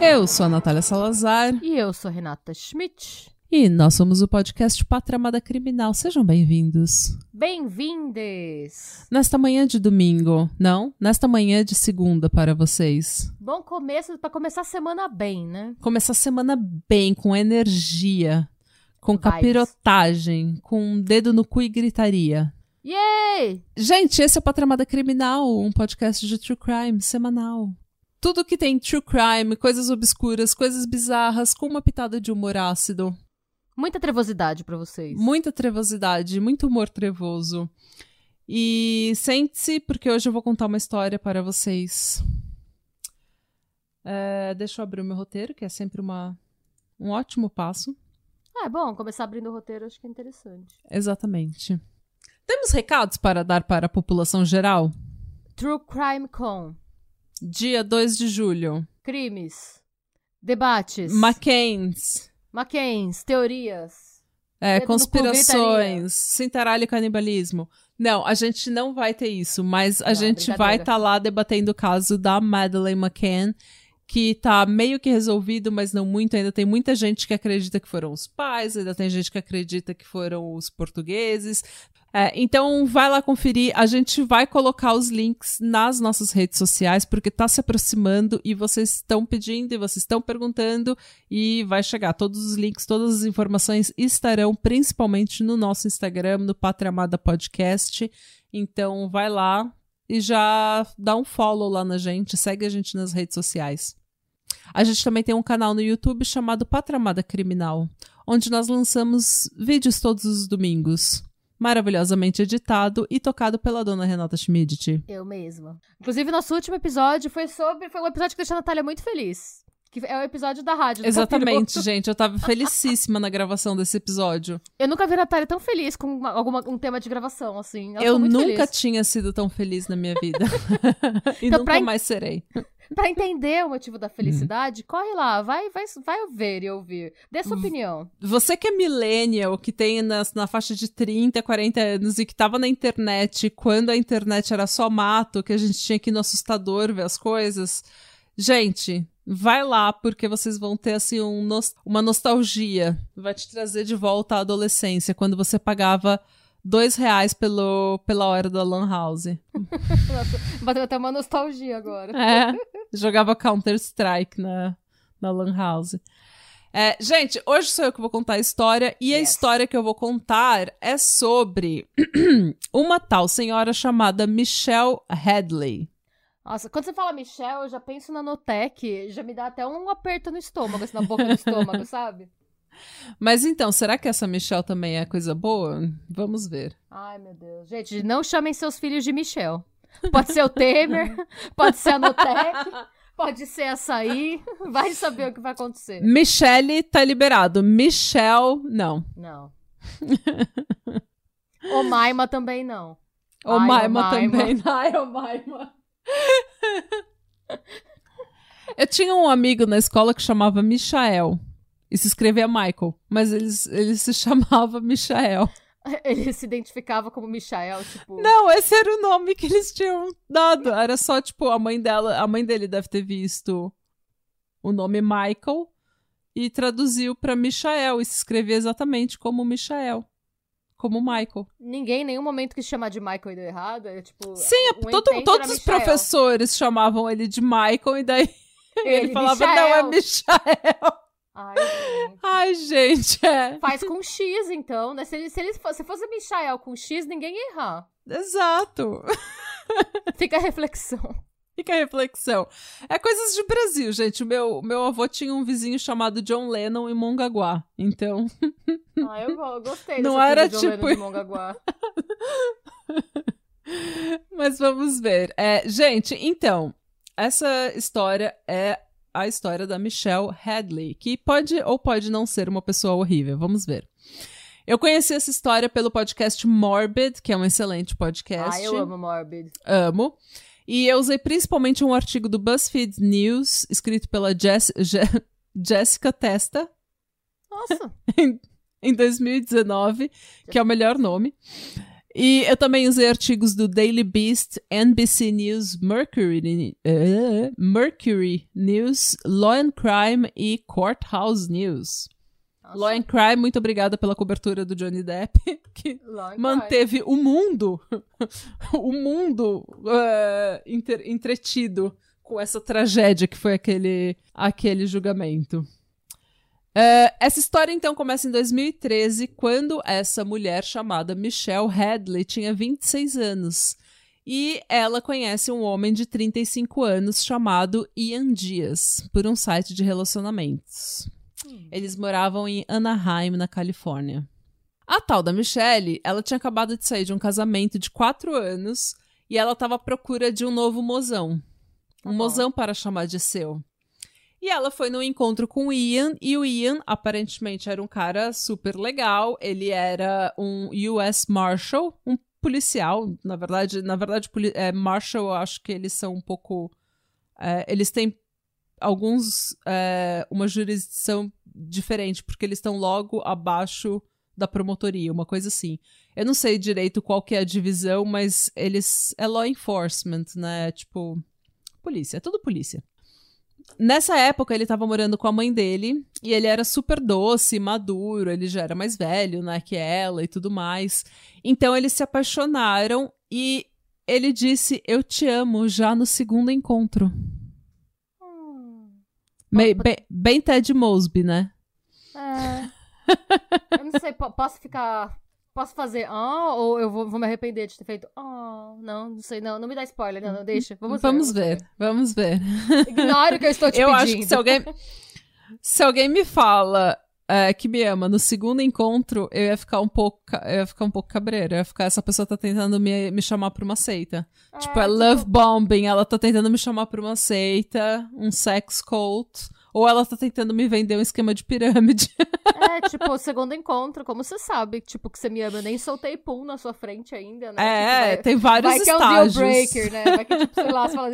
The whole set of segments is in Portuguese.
Eu sou a Natália Salazar. E eu sou Renata Schmidt. E nós somos o podcast Pátria Amada Criminal. Sejam bem-vindos. Bem-vindes! Nesta manhã de domingo, não? Nesta manhã de segunda para vocês. Bom começo para começar a semana bem, né? Começar a semana bem, com energia, com Vibes. capirotagem, com um dedo no cu e gritaria. Yay! Gente, esse é o Pátria Amada Criminal, um podcast de true crime semanal. Tudo que tem true crime, coisas obscuras, coisas bizarras, com uma pitada de humor ácido. Muita trevosidade pra vocês. Muita trevosidade, muito humor trevoso. E sente-se, porque hoje eu vou contar uma história para vocês. É, deixa eu abrir o meu roteiro, que é sempre uma, um ótimo passo. Ah, é bom começar abrindo o roteiro, acho que é interessante. Exatamente. Temos recados para dar para a população geral? True Crime Con. Dia 2 de julho. Crimes. Debates. Mackenzie. Mackenzie. Teorias. É, conspirações, cintaralho e canibalismo. Não, a gente não vai ter isso, mas a Não, gente vai estar lá debatendo o caso da Madeleine McCann, que tá meio que resolvido, mas não muito. Ainda tem muita gente que acredita que foram os pais, ainda tem gente que acredita que foram os portugueses. É, então vai lá conferir. A gente vai colocar os links nas nossas redes sociais, porque tá se aproximando e vocês estão pedindo e vocês estão perguntando e vai chegar. Todos os links, todas as informações estarão principalmente no nosso Instagram, no Pátria Amada Podcast. Então vai lá e já dá um follow lá na gente, segue a gente nas redes sociais. A gente também tem um canal no YouTube chamado Pátria Amada Criminal, onde nós lançamos vídeos todos os domingos. Maravilhosamente editado e tocado pela dona Renata Schmidt. Eu mesma. Inclusive, nosso último episódio foi sobre. Foi um episódio que deixou a Natália muito feliz. Que é o episódio da rádio. Exatamente, gente. Eu tava felicíssima na gravação desse episódio. Eu nunca vi a Natália tão feliz com uma- alguma, um tema de gravação, assim. Ela eu nunca feliz. tinha sido tão feliz na minha vida. e Então, nunca mais serei. Pra entender o motivo da felicidade, Uhum. corre lá, vai, vai, vai ver e ouvir. Dê sua opinião. Você que é millennial, que tem nas- na faixa de 30, 40 anos e que tava na internet quando a internet era só mato, que a gente tinha que ir no assustador ver as coisas. Gente, vai lá porque vocês vão ter assim um nos- uma nostalgia. Vai te trazer de volta à adolescência, quando você pagava dois reais pelo, pela hora da Lan House. Nossa, bateu até uma nostalgia agora. É, jogava Counter-Strike na, na Lan House. É, gente, hoje sou eu que vou contar a história, e a Yes. história que eu vou contar é sobre uma tal senhora chamada Michelle Hadley. Nossa, quando você fala Michelle, eu já penso na Notec, já me dá até um aperto no estômago, assim, na boca do estômago, sabe? Mas então, será que essa Michelle também é coisa boa? Vamos ver. Ai, meu Deus. Gente, não chamem seus filhos de Michelle. Pode ser o Temer, pode ser a Notec, pode ser açaí, vai saber o que vai acontecer. Michelle tá liberado. Michelle, não. Não. O Maima também não. O Ai, Maima Omaima. também. Ai, o Maima. Eu tinha um amigo na escola que chamava Michael. E se escrevia Michael. Mas ele, ele se chamava Michael. Ele se identificava como Michael, tipo. Não, esse era o nome que eles tinham dado. Era só, tipo, a mãe dela. A mãe dele deve ter visto o nome Michael e traduziu pra Michael. E se escrevia exatamente como Michael. Como Michael. Ninguém em nenhum momento quis chamar de Michael e deu errado. É tipo. Sim, é, o todo- todos os Michael. professores chamavam ele de Michael e daí ele, Ele, falava, Michael. não, é Michael. Ai, gente. Ai, gente, é. Faz com X, então, né? Se ele, se ele fosse, se fosse Michael com X, ninguém ia errar. Exato. Fica a reflexão. Fica a reflexão. É coisas de Brasil, gente. O meu, meu avô tinha um vizinho chamado John Lennon em Mongaguá. Então, Ah, eu, go- eu gostei Não era Oleno tipo- de Mongaguá. mas vamos ver. É, gente, então, essa história é a história da Michelle Hadley, que pode ou pode não ser uma pessoa horrível. Vamos ver. Eu conheci essa história pelo podcast Morbid, que é um excelente podcast. Ah, eu amo Morbid. Amo. E eu usei principalmente um artigo do BuzzFeed News, escrito pela Jess, Je Jessica Testa. Nossa. em, em 2019, que é o melhor nome. E eu também usei artigos do Daily Beast, NBC News, Mercury, uh, Mercury News, Law and Crime e Courthouse News. Nossa. Law and Crime, muito obrigada pela cobertura do Johnny Depp, que manteve crime. o mundo, o mundo uh, entretido com essa tragédia que foi aquele, aquele julgamento. Uh, essa história então começa em 2013, quando essa mulher chamada Michelle Hadley tinha 26 anos. E ela conhece um homem de 35 anos chamado Ian Dias, por um site de relacionamentos. Hum. Eles moravam em Anaheim, na Califórnia. A tal da Michelle, ela tinha acabado de sair de um casamento de 4 anos e ela estava à procura de um novo mozão. Um uhum. mozão para chamar de seu. E ela foi no encontro com o Ian, e o Ian aparentemente era um cara super legal. Ele era um US Marshal, um policial. Na verdade, na verdade, é, Marshal, eu acho que eles são um pouco. É, eles têm alguns. É, uma jurisdição diferente, porque eles estão logo abaixo da promotoria, uma coisa assim. Eu não sei direito qual que é a divisão, mas eles. É law enforcement, né? Tipo. Polícia, é tudo polícia. Nessa época, ele tava morando com a mãe dele, e ele era super doce, maduro, ele já era mais velho, né, que ela e tudo mais. Então eles se apaixonaram e ele disse: Eu te amo já no segundo encontro. Bem, bem, bem Ted Mosby, né? É. Eu não sei, posso ficar Posso fazer ah ou eu vou, vou, me arrepender de ter feito ah? Não, não sei, não. Não me dá spoiler, não, não deixa. Vamos, vamos ver, ver, vamos ver. Ignore o que eu estou te eu pedindo. Eu acho que se alguém, se alguém me fala é, que me ama no segundo encontro, eu ia ficar um pouco, eu ia ficar um pouco cabreira. Eu ia ficar, essa pessoa tá tentando me, me chamar pra uma seita. É, tipo, é tipo... love bombing, ela tá tentando me chamar pra uma seita, um sex cult. Ou ela tá tentando me vender um esquema de pirâmide. É, tipo, o segundo encontro, como você sabe, tipo, que você me ama. Eu nem soltei pum na sua frente ainda, né? É, tipo, vai, tem vários vai estágios. Vai que é um deal breaker, né? Vai que, tipo, sei lá, você fala,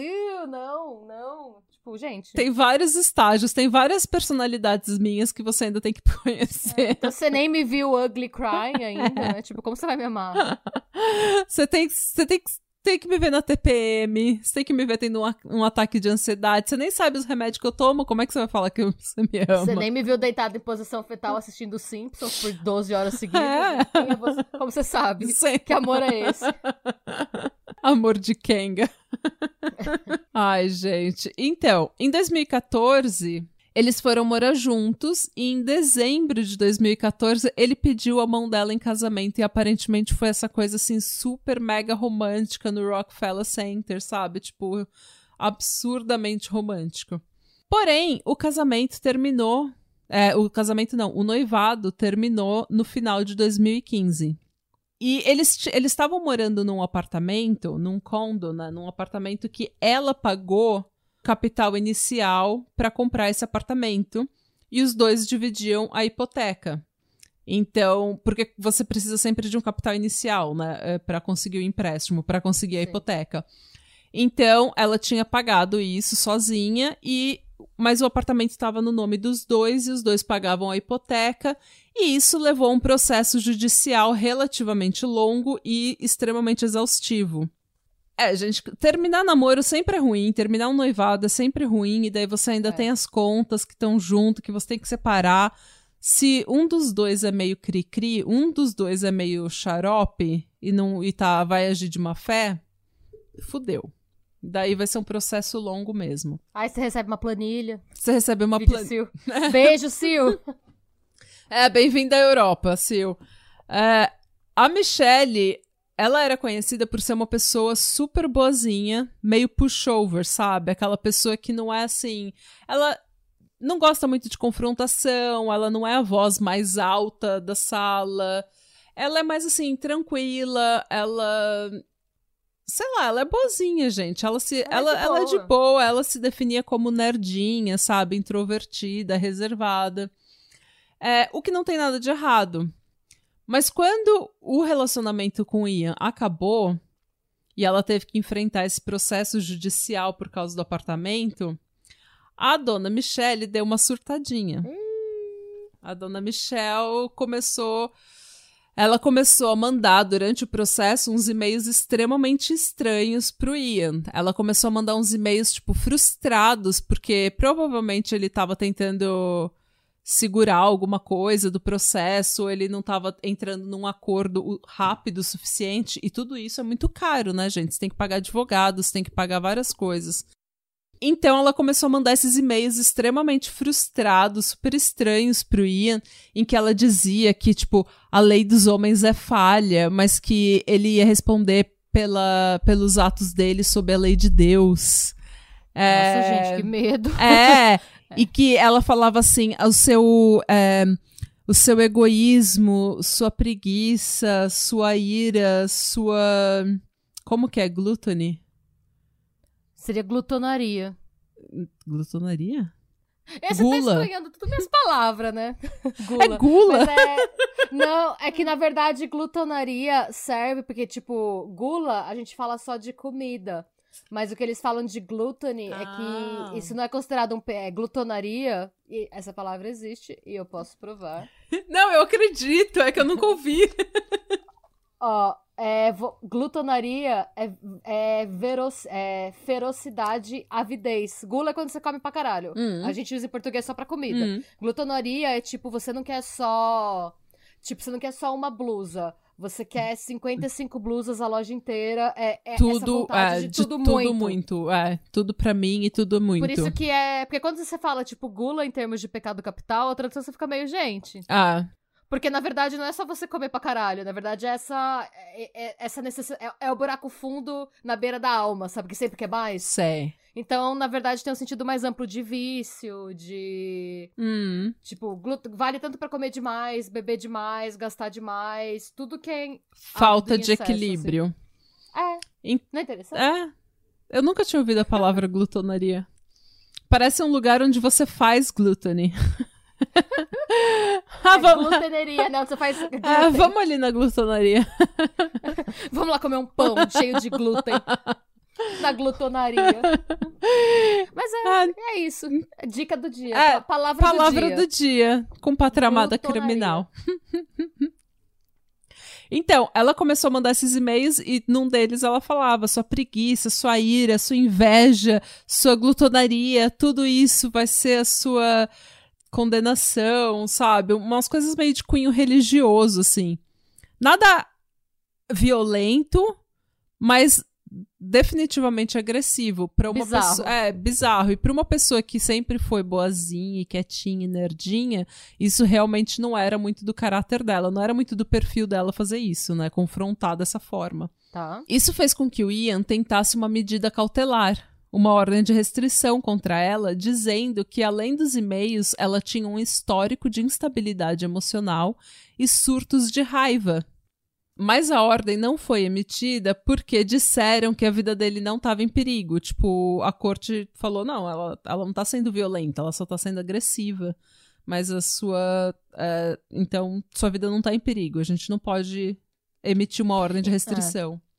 não, não. Tipo, gente. Tem vários estágios, tem várias personalidades minhas que você ainda tem que conhecer. É, então você nem me viu ugly crying ainda, né? Tipo, como você vai me amar? Você tem, você tem que tem que me ver na TPM, você tem que me ver tendo um, um, ataque de ansiedade, você nem sabe os remédios que eu tomo, como é que você vai falar que você me ama? Você nem me viu deitado em posição fetal assistindo Simpsons por 12 horas seguidas. É. é você, como você sabe? Sim. Que amor é esse? Amor de Kenga. Ai, gente. Então, em 2014, eles foram morar juntos e em dezembro de 2014 ele pediu a mão dela em casamento e aparentemente foi essa coisa assim super mega romântica no Rockefeller Center, sabe? Tipo, absurdamente romântico. Porém, o casamento terminou. É, o casamento não, o noivado terminou no final de 2015. E eles estavam morando num apartamento, num condo, né? Num apartamento que ela pagou capital inicial para comprar esse apartamento e os dois dividiam a hipoteca. Então, porque você precisa sempre de um capital inicial, né, eh, para conseguir o empréstimo, para conseguir a Sim. hipoteca. Então, ela tinha pagado isso sozinha e mas o apartamento estava no nome dos dois e os dois pagavam a hipoteca, e isso levou a um processo judicial relativamente longo e extremamente exaustivo. É, gente, terminar namoro sempre é ruim, terminar um noivado é sempre ruim, e daí você ainda é. tem as contas que estão junto, que você tem que separar. Se um dos dois é meio cri-cri, um dos dois é meio xarope e não e tá, vai agir de má fé, fudeu. Daí vai ser um processo longo mesmo. Aí você recebe uma planilha. Você recebe uma planilha. Beijo, Sil. É, bem-vindo à Europa, Sil. É, a Michelle, ela era conhecida por ser uma pessoa super boazinha, meio pushover, sabe? Aquela pessoa que não é assim. Ela não gosta muito de confrontação, ela não é a voz mais alta da sala. Ela é mais assim, tranquila, ela. Sei lá, ela é boazinha, gente. Ela, se, ela, ela, ela é de boa, ela se definia como nerdinha, sabe? Introvertida, reservada. É, o que não tem nada de errado. Mas quando o relacionamento com o Ian acabou e ela teve que enfrentar esse processo judicial por causa do apartamento, a dona Michelle deu uma surtadinha. A dona Michelle começou. Ela começou a mandar durante o processo uns e-mails extremamente estranhos pro Ian. Ela começou a mandar uns e-mails, tipo, frustrados, porque provavelmente ele estava tentando segurar alguma coisa do processo, ele não estava entrando num acordo rápido o suficiente, e tudo isso é muito caro, né, gente? Você tem que pagar advogados, tem que pagar várias coisas. Então ela começou a mandar esses e-mails extremamente frustrados, super estranhos pro Ian, em que ela dizia que, tipo, a lei dos homens é falha, mas que ele ia responder pela, pelos atos dele sob a lei de Deus. Nossa, é... gente, que medo. É, e que ela falava assim, o seu... É, o seu egoísmo, sua preguiça, sua ira, sua... Como que é? Glutone? Seria glutonaria. Glutonaria? É, você tá gula. tá estranhando tudo minhas palavras, né? gula. É gula? É... Não, é que na verdade glutonaria serve porque, tipo, gula a gente fala só de comida. Mas o que eles falam de glúten ah. é que ah. isso não é considerado um é glutonaria. E essa palavra existe e eu posso provar. Não, eu acredito, é que eu nunca ouvi. Ó, é, glutonaria é, é, veros, é ferocidade, avidez. Gula é quando você come pra caralho. Hum. A gente usa em português só pra comida. Hum. Glutonaria é tipo, você não quer só. Tipo, você não quer só uma blusa. Você quer 55 blusas a loja inteira. É, é tudo, é, de, de tudo, tudo muito. muito. É, tudo pra mim e tudo muito. Por isso que é. Porque quando você fala, tipo, gula em termos de pecado capital, a tradução você fica meio, gente. Ah. Porque, na verdade, não é só você comer pra caralho. Na verdade, essa, é, é, essa necessidade. É, é, o buraco fundo na beira da alma, sabe? Que sempre quer mais. Sei. Então, na verdade, tem um sentido mais amplo de vício, de. Hum. Tipo, vale tanto para comer demais, beber demais, gastar demais, tudo que é. Falta de excesso, equilíbrio. Assim. É. In... Não é interessante? É. Eu nunca tinha ouvido a palavra glutonaria. Parece um lugar onde você faz glúten. ah, é vamos... Gluteneria, não, você faz. Ah, vamos ali na glutonaria. vamos lá comer um pão cheio de glúten. Na glutonaria. Mas é, ah, é isso. Dica do dia. É, palavra, palavra do dia. do dia. Com patramada criminal. Então, ela começou a mandar esses e-mails e num deles ela falava: sua preguiça, sua ira, sua inveja, sua glutonaria, tudo isso vai ser a sua condenação, sabe? Umas coisas meio de cunho religioso, assim. Nada violento, mas definitivamente agressivo para uma bizarro. pessoa é bizarro e para uma pessoa que sempre foi boazinha, quietinha, nerdinha, isso realmente não era muito do caráter dela, não era muito do perfil dela fazer isso, né, confrontar dessa forma. Tá. Isso fez com que o Ian tentasse uma medida cautelar, uma ordem de restrição contra ela, dizendo que além dos e-mails, ela tinha um histórico de instabilidade emocional e surtos de raiva mas a ordem não foi emitida porque disseram que a vida dele não estava em perigo. Tipo, a corte falou: não, ela, ela não está sendo violenta, ela só está sendo agressiva. Mas a sua. É, então, sua vida não está em perigo. A gente não pode emitir uma ordem de é. restrição. É.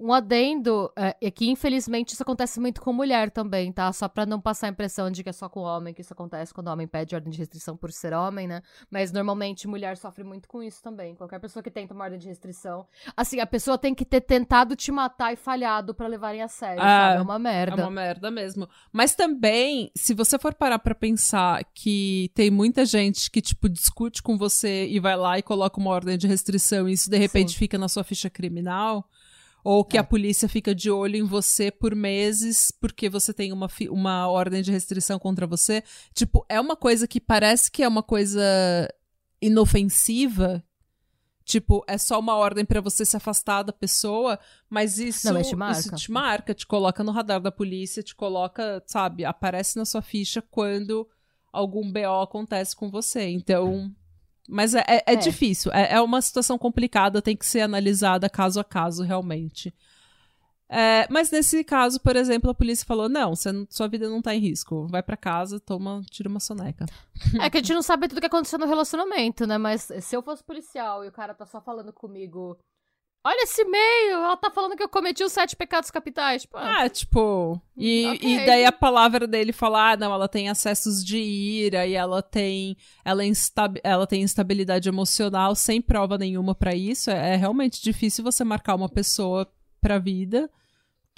Um adendo é, é, que, infelizmente, isso acontece muito com mulher também, tá? Só pra não passar a impressão de que é só com homem que isso acontece quando o homem pede ordem de restrição por ser homem, né? Mas normalmente mulher sofre muito com isso também. Qualquer pessoa que tenta uma ordem de restrição. Assim, a pessoa tem que ter tentado te matar e falhado para levarem a sério, ah, sabe? É uma merda. É uma merda mesmo. Mas também, se você for parar pra pensar que tem muita gente que, tipo, discute com você e vai lá e coloca uma ordem de restrição e isso de repente Sim. fica na sua ficha criminal ou que é. a polícia fica de olho em você por meses porque você tem uma, uma ordem de restrição contra você. Tipo, é uma coisa que parece que é uma coisa inofensiva. Tipo, é só uma ordem para você se afastar da pessoa, mas isso, Não, mas te marca. isso te marca, te coloca no radar da polícia, te coloca, sabe, aparece na sua ficha quando algum BO acontece com você. Então, mas é, é, é, é. difícil, é, é, uma situação complicada, tem que ser analisada caso a caso, realmente. É, mas nesse caso, por exemplo, a polícia falou: não, você, sua vida não tá em risco. Vai para casa, toma, tira uma soneca. É que a gente não sabe tudo que aconteceu no relacionamento, né? Mas se eu fosse policial e o cara tá só falando comigo. Olha esse e-mail, ela tá falando que eu cometi os sete pecados capitais. Tipo, ah, tipo. E, okay. e daí a palavra dele fala: ah, não, ela tem acessos de ira e ela tem. Ela, insta, ela tem instabilidade emocional sem prova nenhuma para isso. É, é realmente difícil você marcar uma pessoa pra vida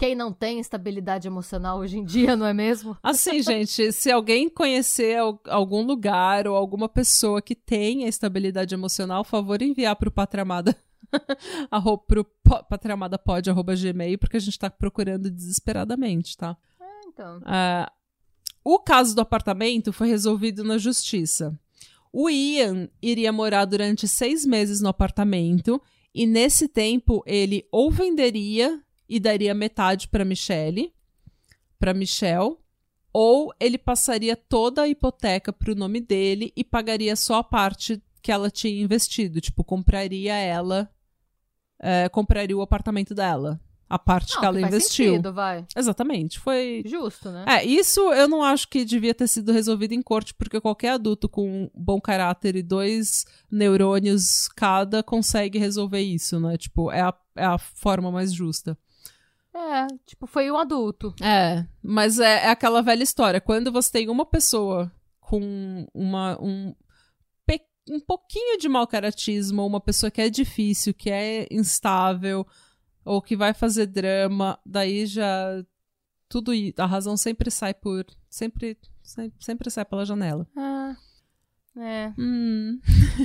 quem não tem estabilidade emocional hoje em dia, não é mesmo? Assim, gente, se alguém conhecer algum lugar ou alguma pessoa que tenha estabilidade emocional, favor enviar pro Patramada. pro patramadapod.gmail, porque a gente tá procurando desesperadamente, tá? É, então. Uh, o caso do apartamento foi resolvido na justiça. O Ian iria morar durante seis meses no apartamento e nesse tempo ele ou venderia e daria metade para Michelle, para Michelle, ou ele passaria toda a hipoteca para o nome dele e pagaria só a parte que ela tinha investido, tipo, compraria ela, é, compraria o apartamento dela. A parte não, que ela que investiu. Sentido, vai. Exatamente. Foi. Justo, né? É, isso eu não acho que devia ter sido resolvido em corte, porque qualquer adulto com bom caráter e dois neurônios cada consegue resolver isso, né? Tipo, é a, é a forma mais justa. É, tipo, foi um adulto. É, mas é, é aquela velha história. Quando você tem uma pessoa com uma, um, um pouquinho de mau caratismo, uma pessoa que é difícil, que é instável, ou que vai fazer drama, daí já tudo a razão sempre sai por sempre sempre, sempre sai pela janela. Ah. É. Hum.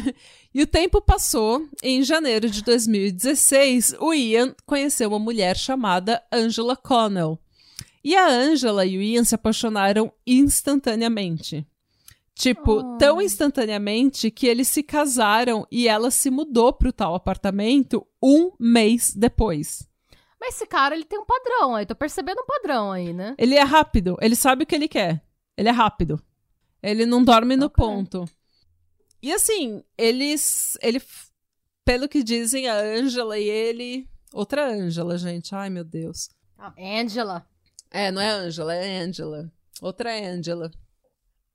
e o tempo passou. Em janeiro de 2016, o Ian conheceu uma mulher chamada Angela Connell. E a Angela e o Ian se apaixonaram instantaneamente. Tipo, oh. tão instantaneamente que eles se casaram e ela se mudou pro tal apartamento um mês depois. Mas esse cara, ele tem um padrão aí. Tô percebendo um padrão aí, né? Ele é rápido. Ele sabe o que ele quer. Ele é rápido. Ele não dorme no okay. ponto. E assim, eles. Ele, pelo que dizem, a Angela e ele. Outra Angela, gente. Ai, meu Deus. Ah, Angela. É, não é Angela, é Angela. Outra Angela.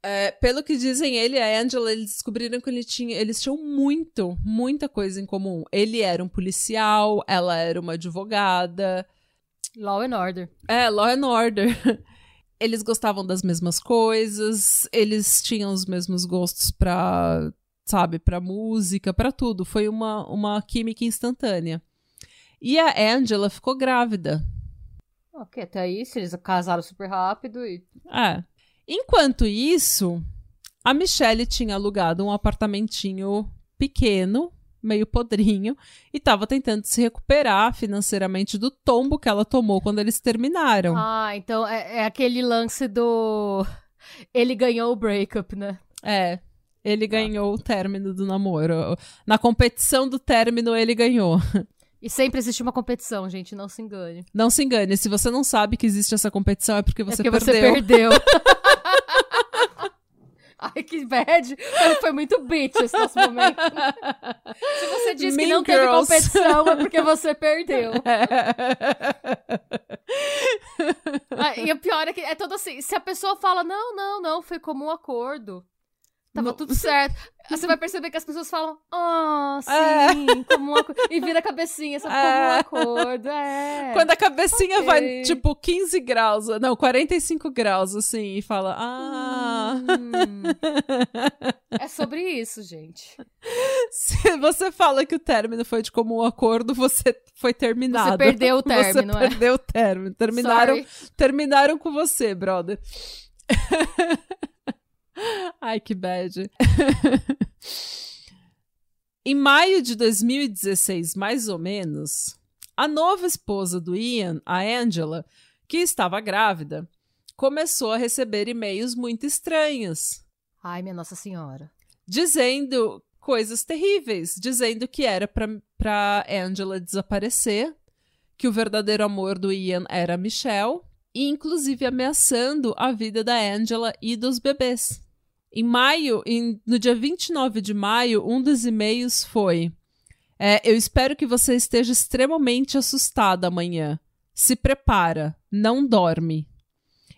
É, pelo que dizem ele e a Angela, eles descobriram que ele tinha, eles tinham muito, muita coisa em comum. Ele era um policial, ela era uma advogada. Law and Order. É, Law and Order. eles gostavam das mesmas coisas, eles tinham os mesmos gostos pra, sabe, pra música, pra tudo. Foi uma, uma química instantânea. E a Angela ficou grávida. Ok, até aí, se eles casaram super rápido e. É. Enquanto isso, a Michelle tinha alugado um apartamentinho pequeno meio podrinho, e estava tentando se recuperar financeiramente do tombo que ela tomou quando eles terminaram. Ah, então é, é aquele lance do. Ele ganhou o breakup, né? É. Ele ah. ganhou o término do namoro. Na competição do término, ele ganhou. E sempre existe uma competição, gente, não se engane. Não se engane. Se você não sabe que existe essa competição, é porque você é porque perdeu. Você perdeu. Ai, que bad. Foi muito bitch esse nosso momento. Se você diz mean que não girls. teve competição, é porque você perdeu. ah, e o pior é que é todo assim, se a pessoa fala, não, não, não, foi como um acordo. Tava não. tudo certo. Você vai perceber que as pessoas falam, ah, oh, sim, é. como um acordo. E vira a cabecinha, só é. como um acordo. É. Quando a cabecinha okay. vai, tipo, 15 graus, não, 45 graus, assim, e fala, ah. Hum. é sobre isso, gente. Se você fala que o término foi de comum acordo, você foi terminado. Você perdeu o término, Você é? perdeu o término. Terminaram, terminaram com você, brother. Ai, que bad. em maio de 2016, mais ou menos, a nova esposa do Ian, a Angela, que estava grávida, começou a receber e-mails muito estranhos. Ai, minha Nossa Senhora. Dizendo coisas terríveis, dizendo que era para Angela desaparecer, que o verdadeiro amor do Ian era Michelle, e inclusive ameaçando a vida da Angela e dos bebês. Em maio, em, no dia 29 de maio, um dos e-mails foi: é, Eu espero que você esteja extremamente assustada amanhã. Se prepara, não dorme.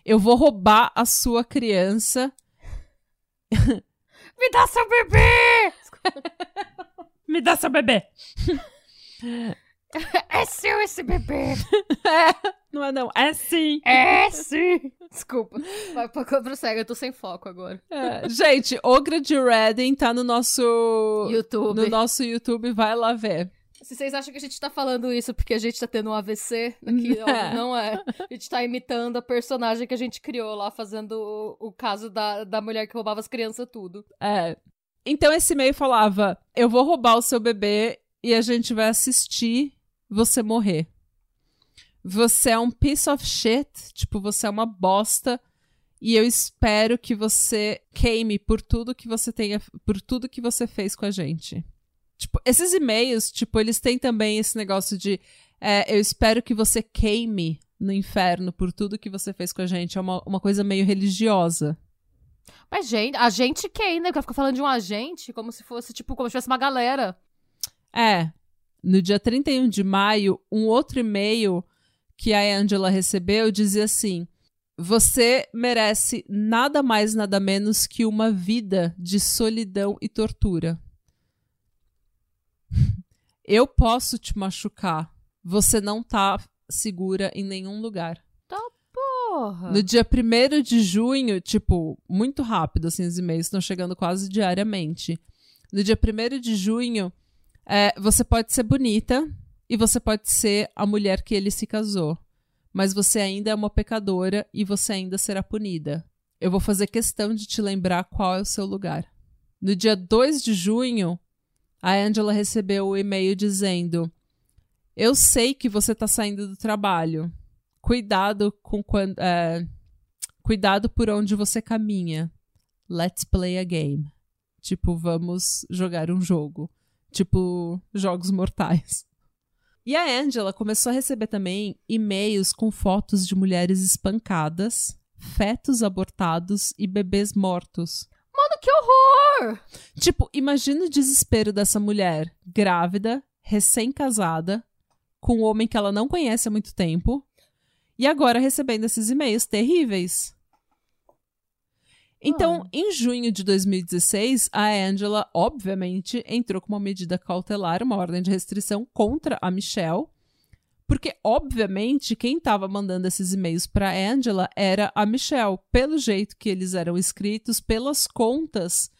Eu vou roubar a sua criança. Me dá seu bebê! Me dá seu bebê. É seu esse bebê! É, não é não, é sim. É sim! Desculpa, vai prossegue, eu tô sem foco agora. É, gente, Ogra de Redding tá no nosso YouTube. No nosso YouTube, vai lá ver. Se vocês acham que a gente tá falando isso porque a gente tá tendo um AVC aqui, é. não é. A gente tá imitando a personagem que a gente criou lá, fazendo o, o caso da, da mulher que roubava as crianças tudo. É. Então esse e-mail falava: Eu vou roubar o seu bebê e a gente vai assistir você morrer. Você é um piece of shit, tipo, você é uma bosta. E eu espero que você queime por tudo que você tenha, por tudo que você fez com a gente. Tipo, esses e-mails, tipo, eles têm também esse negócio de é, eu espero que você queime no inferno por tudo que você fez com a gente. É uma, uma coisa meio religiosa. Mas, gente, a gente quem, né? Porque fica falando de um agente como se fosse, tipo, como se tivesse uma galera. É. No dia 31 de maio, um outro e-mail que a Angela recebeu dizia assim: Você merece nada mais, nada menos que uma vida de solidão e tortura. Eu posso te machucar. Você não tá segura em nenhum lugar. Tá porra. No dia 1 de junho, tipo, muito rápido, assim, os e-mails estão chegando quase diariamente. No dia 1 de junho, é, você pode ser bonita e você pode ser a mulher que ele se casou. Mas você ainda é uma pecadora e você ainda será punida. Eu vou fazer questão de te lembrar qual é o seu lugar. No dia 2 de junho, a Angela recebeu o e-mail dizendo: Eu sei que você está saindo do trabalho. Cuidado com quando. É, cuidado por onde você caminha. Let's play a game. Tipo, vamos jogar um jogo. Tipo, jogos mortais. E a Angela começou a receber também e-mails com fotos de mulheres espancadas, fetos abortados e bebês mortos. Mano, que horror! Tipo, imagina o desespero dessa mulher, grávida, recém-casada, com um homem que ela não conhece há muito tempo, e agora recebendo esses e-mails terríveis. Então, ah. em junho de 2016, a Angela, obviamente, entrou com uma medida cautelar, uma ordem de restrição contra a Michelle, porque, obviamente, quem estava mandando esses e-mails para Angela era a Michelle, pelo jeito que eles eram escritos, pelas contas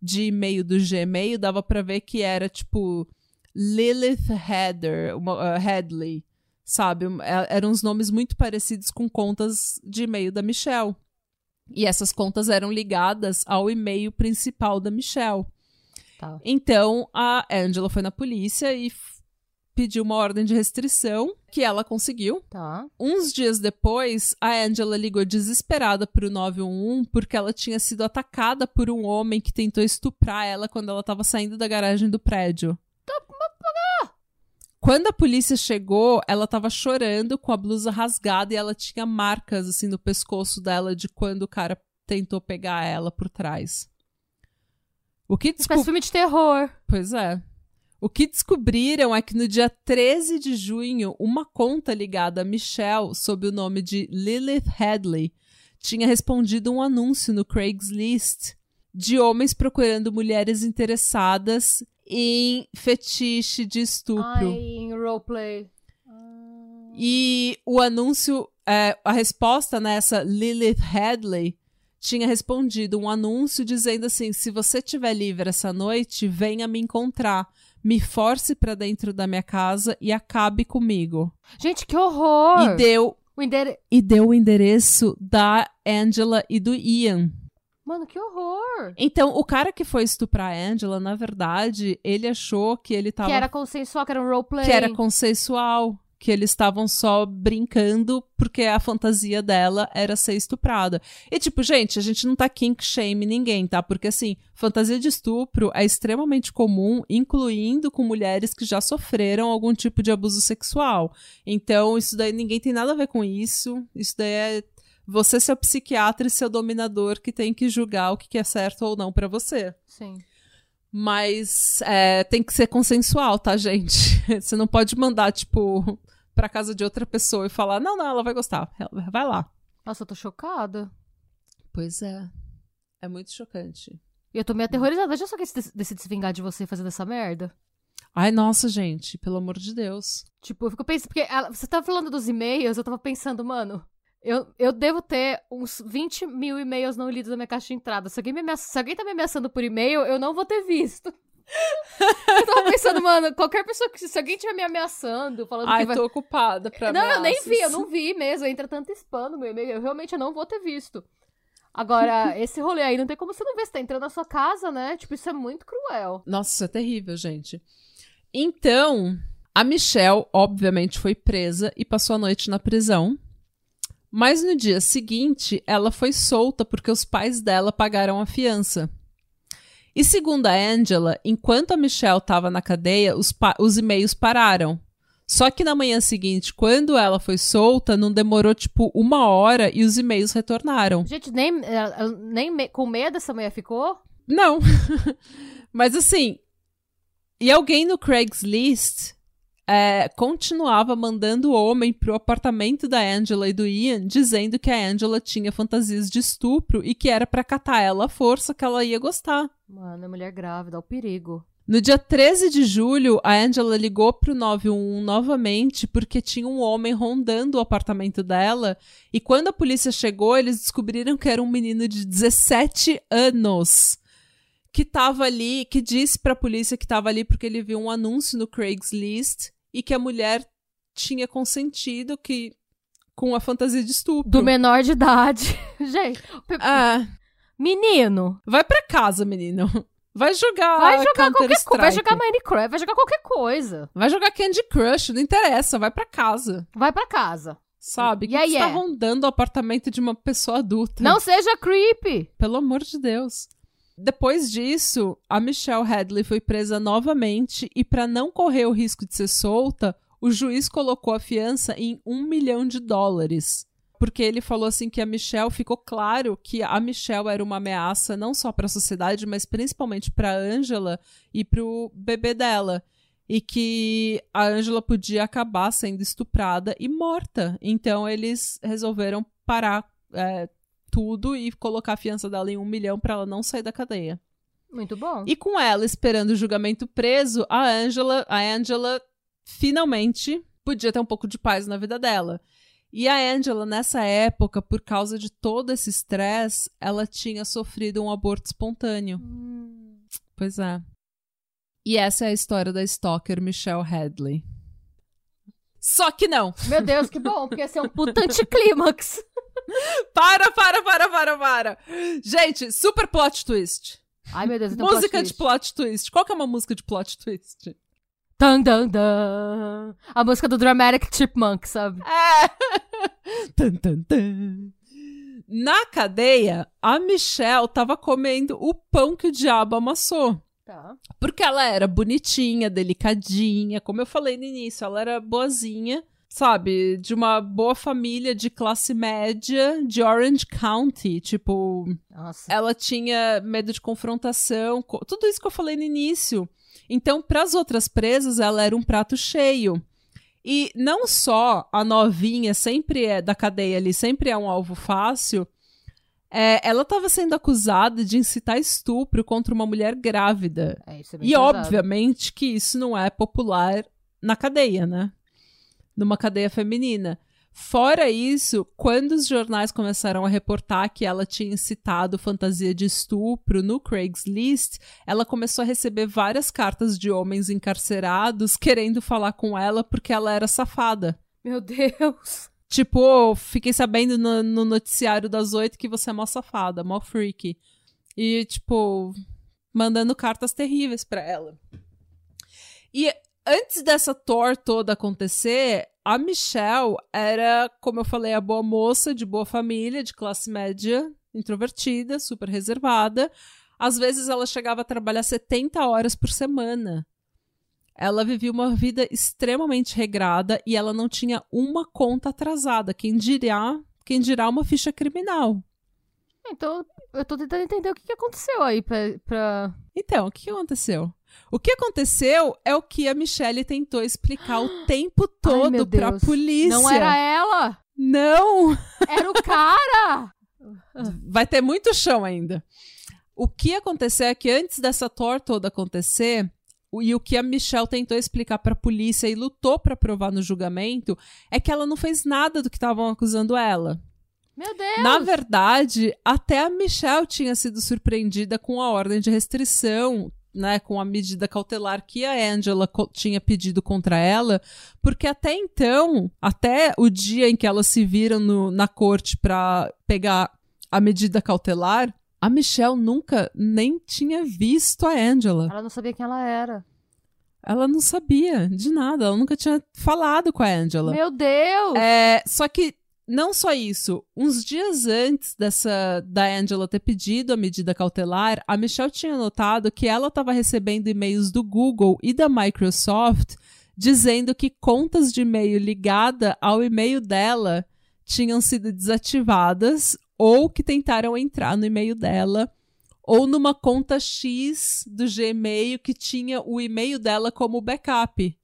de e-mail do Gmail, dava para ver que era tipo Lilith Heather, uma, uh, Headley, sabe? Eram uns nomes muito parecidos com contas de e-mail da Michelle. E essas contas eram ligadas ao e-mail principal da Michelle. Tá. Então a Angela foi na polícia e pediu uma ordem de restrição, que ela conseguiu. Tá. Uns dias depois, a Angela ligou desesperada pro 911 porque ela tinha sido atacada por um homem que tentou estuprar ela quando ela estava saindo da garagem do prédio. Tá, quando a polícia chegou, ela estava chorando com a blusa rasgada e ela tinha marcas assim no pescoço dela de quando o cara tentou pegar ela por trás. O que descob... filme de terror. Pois é. O que descobriram é que no dia 13 de junho, uma conta ligada a Michelle, sob o nome de Lilith Hadley, tinha respondido um anúncio no Craigslist de homens procurando mulheres interessadas em fetiche de estupro. Ai, em roleplay. E o anúncio, é, a resposta nessa Lilith Hadley tinha respondido um anúncio dizendo assim: se você estiver livre essa noite, venha me encontrar me force para dentro da minha casa e acabe comigo. Gente, que horror! E deu o endere... e deu o endereço da Angela e do Ian. Mano, que horror! Então, o cara que foi estuprar a Angela, na verdade, ele achou que ele tava. Que era consensual, que era um roleplay. Que era consensual que eles estavam só brincando porque a fantasia dela era ser estuprada. E tipo, gente, a gente não tá kink shame ninguém, tá? Porque assim, fantasia de estupro é extremamente comum, incluindo com mulheres que já sofreram algum tipo de abuso sexual. Então, isso daí ninguém tem nada a ver com isso. Isso daí é você seu psiquiatra e seu dominador que tem que julgar o que é certo ou não para você. Sim. Mas é, tem que ser consensual, tá, gente? Você não pode mandar, tipo, pra casa de outra pessoa e falar: não, não, ela vai gostar, vai lá. Nossa, eu tô chocada. Pois é. É muito chocante. E eu tô meio aterrorizada. Já só que decide se vingar de você fazendo essa merda? Ai, nossa, gente, pelo amor de Deus. Tipo, eu fico pensando, porque ela, você tava falando dos e-mails, eu tava pensando, mano, eu, eu devo ter uns 20 mil e-mails não lidos na minha caixa de entrada. Se alguém, me ameaça, se alguém tá me ameaçando por e-mail, eu não vou ter visto. eu tava pensando, mano, qualquer pessoa que. Se alguém estiver me ameaçando, falando Ai, que vai. tô ocupada pra Não, ameaças. eu nem vi, eu não vi mesmo. Entra tanto spam no meu e-mail. Eu realmente não vou ter visto. Agora, esse rolê aí não tem como você não ver. Você tá entrando na sua casa, né? Tipo, isso é muito cruel. Nossa, isso é terrível, gente. Então, a Michelle, obviamente, foi presa e passou a noite na prisão. Mas no dia seguinte, ela foi solta porque os pais dela pagaram a fiança. E segundo a Angela, enquanto a Michelle estava na cadeia, os, os e-mails pararam. Só que na manhã seguinte, quando ela foi solta, não demorou tipo uma hora e os e-mails retornaram. Gente, nem, nem com medo essa mulher ficou? Não. Mas assim, e alguém no Craigslist é, continuava mandando o homem pro apartamento da Angela e do Ian, dizendo que a Angela tinha fantasias de estupro e que era para catar ela à força que ela ia gostar. Mano, é mulher grávida, o perigo. No dia 13 de julho, a Angela ligou pro 911 novamente porque tinha um homem rondando o apartamento dela. E quando a polícia chegou, eles descobriram que era um menino de 17 anos que tava ali, que disse pra polícia que tava ali porque ele viu um anúncio no Craigslist e que a mulher tinha consentido que com a fantasia de estupro. Do menor de idade. Gente. Ah. Menino. Vai para casa, menino. Vai jogar Vai jogar qualquer coisa. Vai jogar Minecraft, vai jogar qualquer coisa. Vai jogar Candy Crush, não interessa, vai para casa. Vai para casa. Sabe? Yeah, que yeah. tá rondando o apartamento de uma pessoa adulta. Não seja creepy. Pelo amor de Deus. Depois disso, a Michelle Hadley foi presa novamente e, para não correr o risco de ser solta, o juiz colocou a fiança em um milhão de dólares. Porque ele falou assim que a Michelle ficou claro que a Michelle era uma ameaça não só para a sociedade, mas principalmente para Angela e para o bebê dela. E que a Angela podia acabar sendo estuprada e morta. Então eles resolveram parar é, tudo e colocar a fiança dela em um milhão para ela não sair da cadeia. Muito bom. E com ela esperando o julgamento preso, a Angela, a Angela finalmente podia ter um pouco de paz na vida dela. E a Angela, nessa época, por causa de todo esse estresse, ela tinha sofrido um aborto espontâneo. Hum. Pois é. E essa é a história da stalker Michelle Hadley. Só que não. Meu Deus, que bom, porque esse é um puta anticlímax. para, para, para, para, para. Gente, super plot twist. Ai, meu Deus, então Música plot de plot twist. Qual que é uma música de plot twist? Dun, dun, dun. A música do Dramatic Chipmunk, sabe? É. tum, tum, tum. Na cadeia, a Michelle tava comendo o pão que o diabo amassou. Tá. Porque ela era bonitinha, delicadinha, como eu falei no início, ela era boazinha, sabe? De uma boa família de classe média de Orange County. Tipo, Nossa. ela tinha medo de confrontação, tudo isso que eu falei no início. Então, para as outras presas, ela era um prato cheio. E não só a novinha sempre é da cadeia ali, sempre é um alvo fácil. É, ela estava sendo acusada de incitar estupro contra uma mulher grávida. É, é E pesado. obviamente que isso não é popular na cadeia, né? Numa cadeia feminina. Fora isso, quando os jornais começaram a reportar que ela tinha incitado fantasia de estupro no Craigslist, ela começou a receber várias cartas de homens encarcerados querendo falar com ela porque ela era safada. Meu Deus. Tipo, fiquei sabendo no, no noticiário das oito que você é mó safada, mó freaky. E, tipo, mandando cartas terríveis pra ela. E antes dessa tour toda acontecer, a Michelle era, como eu falei, a boa moça, de boa família, de classe média, introvertida, super reservada. Às vezes ela chegava a trabalhar 70 horas por semana. Ela vivia uma vida extremamente regrada e ela não tinha uma conta atrasada. Quem dirá, quem dirá uma ficha criminal. Então, eu tô tentando entender o que, que aconteceu aí pra, pra... Então, o que aconteceu? O que aconteceu é o que a Michelle tentou explicar o tempo todo Ai, pra polícia. Não era ela! Não! Era o cara! Vai ter muito chão ainda. O que aconteceu é que antes dessa tor toda acontecer, e o que a Michelle tentou explicar para a polícia e lutou para provar no julgamento é que ela não fez nada do que estavam acusando ela. Meu Deus! Na verdade, até a Michelle tinha sido surpreendida com a ordem de restrição, né, com a medida cautelar que a Angela tinha pedido contra ela, porque até então, até o dia em que elas se viram no, na corte para pegar a medida cautelar, a Michelle nunca nem tinha visto a Angela. Ela não sabia quem ela era. Ela não sabia de nada, ela nunca tinha falado com a Angela. Meu Deus! É, só que não só isso, uns dias antes dessa da Angela ter pedido a medida cautelar, a Michelle tinha notado que ela estava recebendo e-mails do Google e da Microsoft dizendo que contas de e-mail ligada ao e-mail dela tinham sido desativadas ou que tentaram entrar no e-mail dela, ou numa conta X do Gmail que tinha o e-mail dela como backup.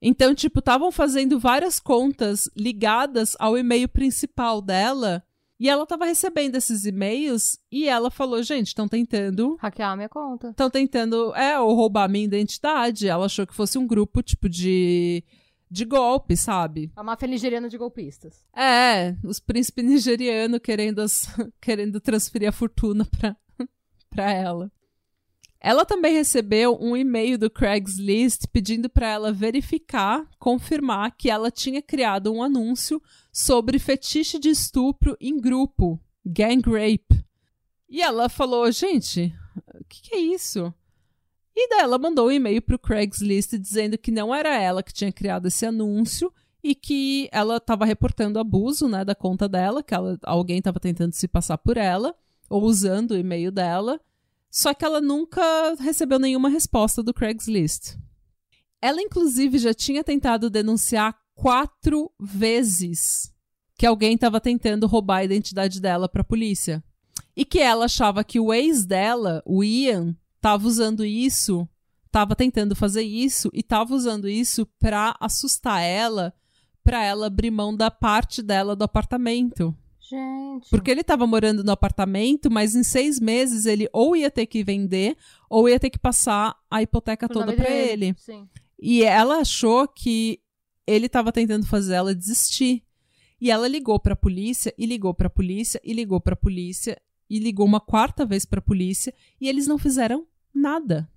Então, tipo, estavam fazendo várias contas ligadas ao e-mail principal dela. E ela estava recebendo esses e-mails e ela falou: gente, estão tentando. Hackear a minha conta. Estão tentando, é, ou roubar a minha identidade. Ela achou que fosse um grupo, tipo, de de golpe, sabe? A máfia nigeriana de golpistas. É, os príncipes nigerianos querendo, as, querendo transferir a fortuna pra, pra ela. Ela também recebeu um e-mail do Craigslist pedindo para ela verificar, confirmar que ela tinha criado um anúncio sobre fetiche de estupro em grupo, gang rape. E ela falou: gente, o que, que é isso? E daí ela mandou um e-mail pro Craigslist dizendo que não era ela que tinha criado esse anúncio e que ela estava reportando abuso, né, da conta dela, que ela, alguém estava tentando se passar por ela ou usando o e-mail dela. Só que ela nunca recebeu nenhuma resposta do Craigslist. Ela, inclusive, já tinha tentado denunciar quatro vezes que alguém estava tentando roubar a identidade dela para a polícia. E que ela achava que o ex dela, o Ian, tava usando isso, tava tentando fazer isso e tava usando isso pra assustar ela, pra ela abrir mão da parte dela do apartamento. Gente. Porque ele tava morando no apartamento, mas em seis meses ele ou ia ter que vender ou ia ter que passar a hipoteca toda para ele. Sim. E ela achou que ele tava tentando fazer ela desistir. E ela ligou para a polícia e ligou para a polícia e ligou para a polícia e ligou uma quarta vez para a polícia e eles não fizeram nada.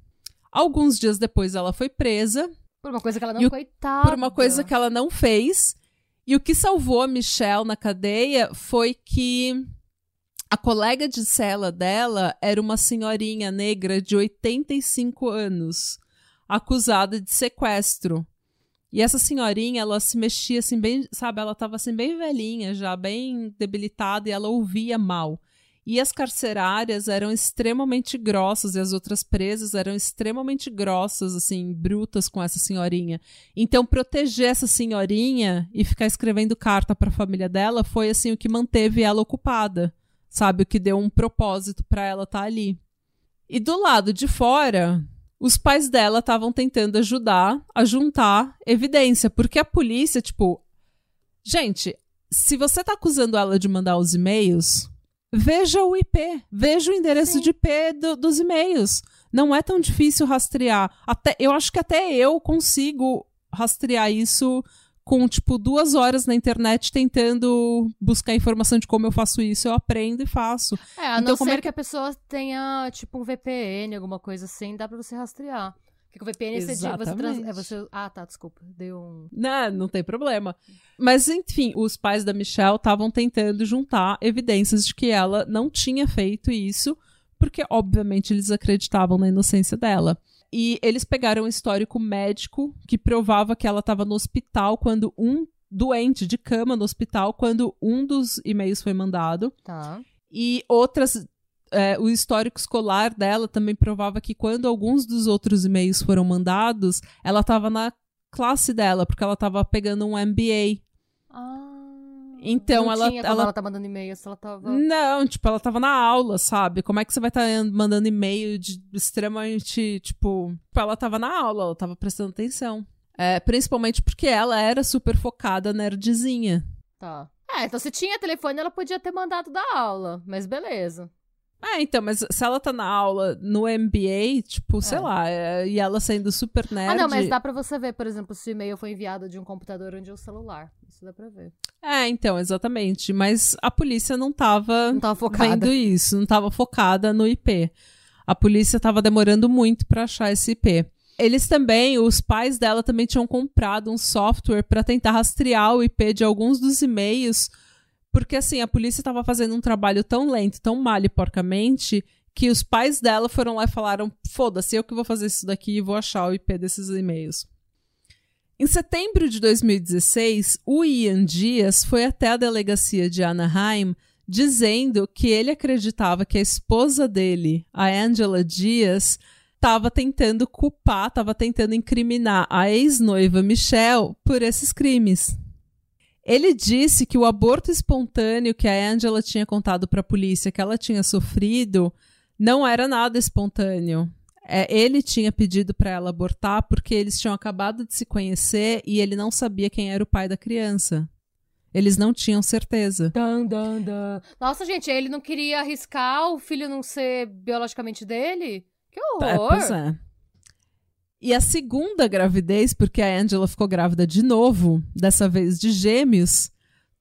Alguns dias depois ela foi presa. Por uma coisa que ela não, coitada. Por uma coisa que ela não fez. E o que salvou a Michelle na cadeia foi que a colega de cela dela era uma senhorinha negra de 85 anos, acusada de sequestro. E essa senhorinha, ela se mexia assim bem, sabe, ela estava assim bem velhinha, já bem debilitada e ela ouvia mal. E as carcerárias eram extremamente grossas e as outras presas eram extremamente grossas, assim, brutas com essa senhorinha. Então, proteger essa senhorinha e ficar escrevendo carta para a família dela foi assim o que manteve ela ocupada, sabe, o que deu um propósito para ela estar tá ali. E do lado de fora, os pais dela estavam tentando ajudar a juntar evidência, porque a polícia, tipo, gente, se você tá acusando ela de mandar os e-mails, veja o IP, veja o endereço Sim. de IP do, dos e-mails. Não é tão difícil rastrear. Até, eu acho que até eu consigo rastrear isso com, tipo, duas horas na internet tentando buscar informação de como eu faço isso. Eu aprendo e faço. É, a então, não ser é que... que a pessoa tenha, tipo, um VPN, alguma coisa assim, dá pra você rastrear. Porque o VPN Exatamente. você, trans... é você. Ah, tá, desculpa. Deu um. Não, não tem problema. Mas, enfim, os pais da Michelle estavam tentando juntar evidências de que ela não tinha feito isso, porque, obviamente, eles acreditavam na inocência dela. E eles pegaram um histórico médico que provava que ela estava no hospital quando um doente de cama no hospital quando um dos e-mails foi mandado. Tá. E outras é, o histórico escolar dela também provava que quando alguns dos outros e-mails foram mandados, ela estava na classe dela, porque ela estava pegando um MBA. Ah. Então não ela. Tinha ela... ela tá mandando e-mail, se ela tava. Não, tipo, ela tava na aula, sabe? Como é que você vai estar tá mandando e-mail de extremamente, tipo. Ela tava na aula, ela tava prestando atenção. É, principalmente porque ela era super focada nerdzinha. Tá. É, então se tinha telefone, ela podia ter mandado da aula, mas beleza. É, então, mas se ela tá na aula no MBA, tipo, é. sei lá, é, e ela sendo super nerd... Ah, não, mas dá pra você ver, por exemplo, se o e-mail foi enviado de um computador ou de um celular. Isso dá pra ver. É, então, exatamente. Mas a polícia não tava, não tava focada. vendo isso, não tava focada no IP. A polícia tava demorando muito para achar esse IP. Eles também, os pais dela também tinham comprado um software para tentar rastrear o IP de alguns dos e-mails porque, assim, a polícia estava fazendo um trabalho tão lento, tão mal e porcamente, que os pais dela foram lá e falaram: foda-se, eu que vou fazer isso daqui e vou achar o IP desses e-mails. Em setembro de 2016, o Ian Dias foi até a delegacia de Anaheim dizendo que ele acreditava que a esposa dele, a Angela Dias, estava tentando culpar, estava tentando incriminar a ex-noiva Michelle por esses crimes. Ele disse que o aborto espontâneo que a Angela tinha contado para a polícia que ela tinha sofrido não era nada espontâneo. É, ele tinha pedido para ela abortar porque eles tinham acabado de se conhecer e ele não sabia quem era o pai da criança. Eles não tinham certeza. Dun, dun, dun. Nossa, gente, ele não queria arriscar o filho não ser biologicamente dele? Que horror! É, pois é. E a segunda gravidez, porque a Angela ficou grávida de novo, dessa vez de gêmeos,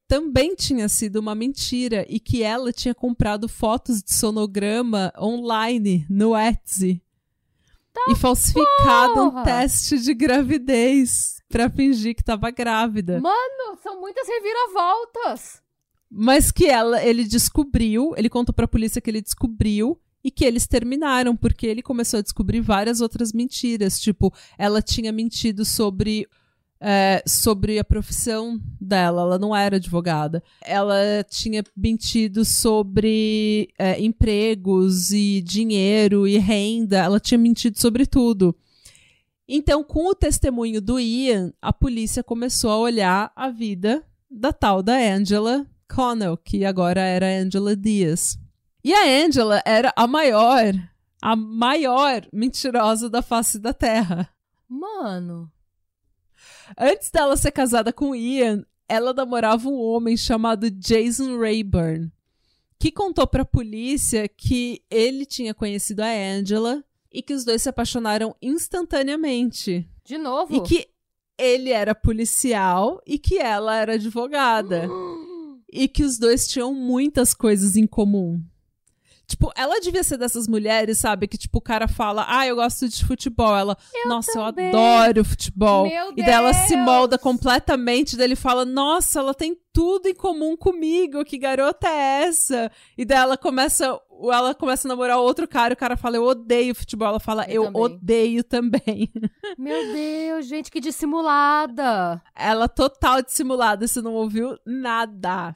também tinha sido uma mentira e que ela tinha comprado fotos de sonograma online no Etsy tá e falsificado porra. um teste de gravidez para fingir que estava grávida. Mano, são muitas reviravoltas. Mas que ela, ele descobriu, ele contou para a polícia que ele descobriu e que eles terminaram, porque ele começou a descobrir várias outras mentiras. Tipo, ela tinha mentido sobre. É, sobre a profissão dela, ela não era advogada. Ela tinha mentido sobre é, empregos e dinheiro e renda, ela tinha mentido sobre tudo. Então, com o testemunho do Ian, a polícia começou a olhar a vida da tal da Angela Connell, que agora era Angela Diaz. E a Angela era a maior, a maior mentirosa da face da Terra. Mano. Antes dela ser casada com Ian, ela namorava um homem chamado Jason Rayburn, que contou para a polícia que ele tinha conhecido a Angela e que os dois se apaixonaram instantaneamente. De novo? E que ele era policial e que ela era advogada. e que os dois tinham muitas coisas em comum. Tipo, ela devia ser dessas mulheres, sabe? Que, tipo, o cara fala, ah, eu gosto de futebol. Ela, eu nossa, também. eu adoro futebol. Meu e daí ela se molda completamente. Daí ele fala, nossa, ela tem tudo em comum comigo. Que garota é essa? E daí ela começa, ela começa a namorar outro cara. E o cara fala, eu odeio futebol. Ela fala, eu, eu também. odeio também. Meu Deus, gente, que dissimulada. Ela total dissimulada. Você não ouviu nada.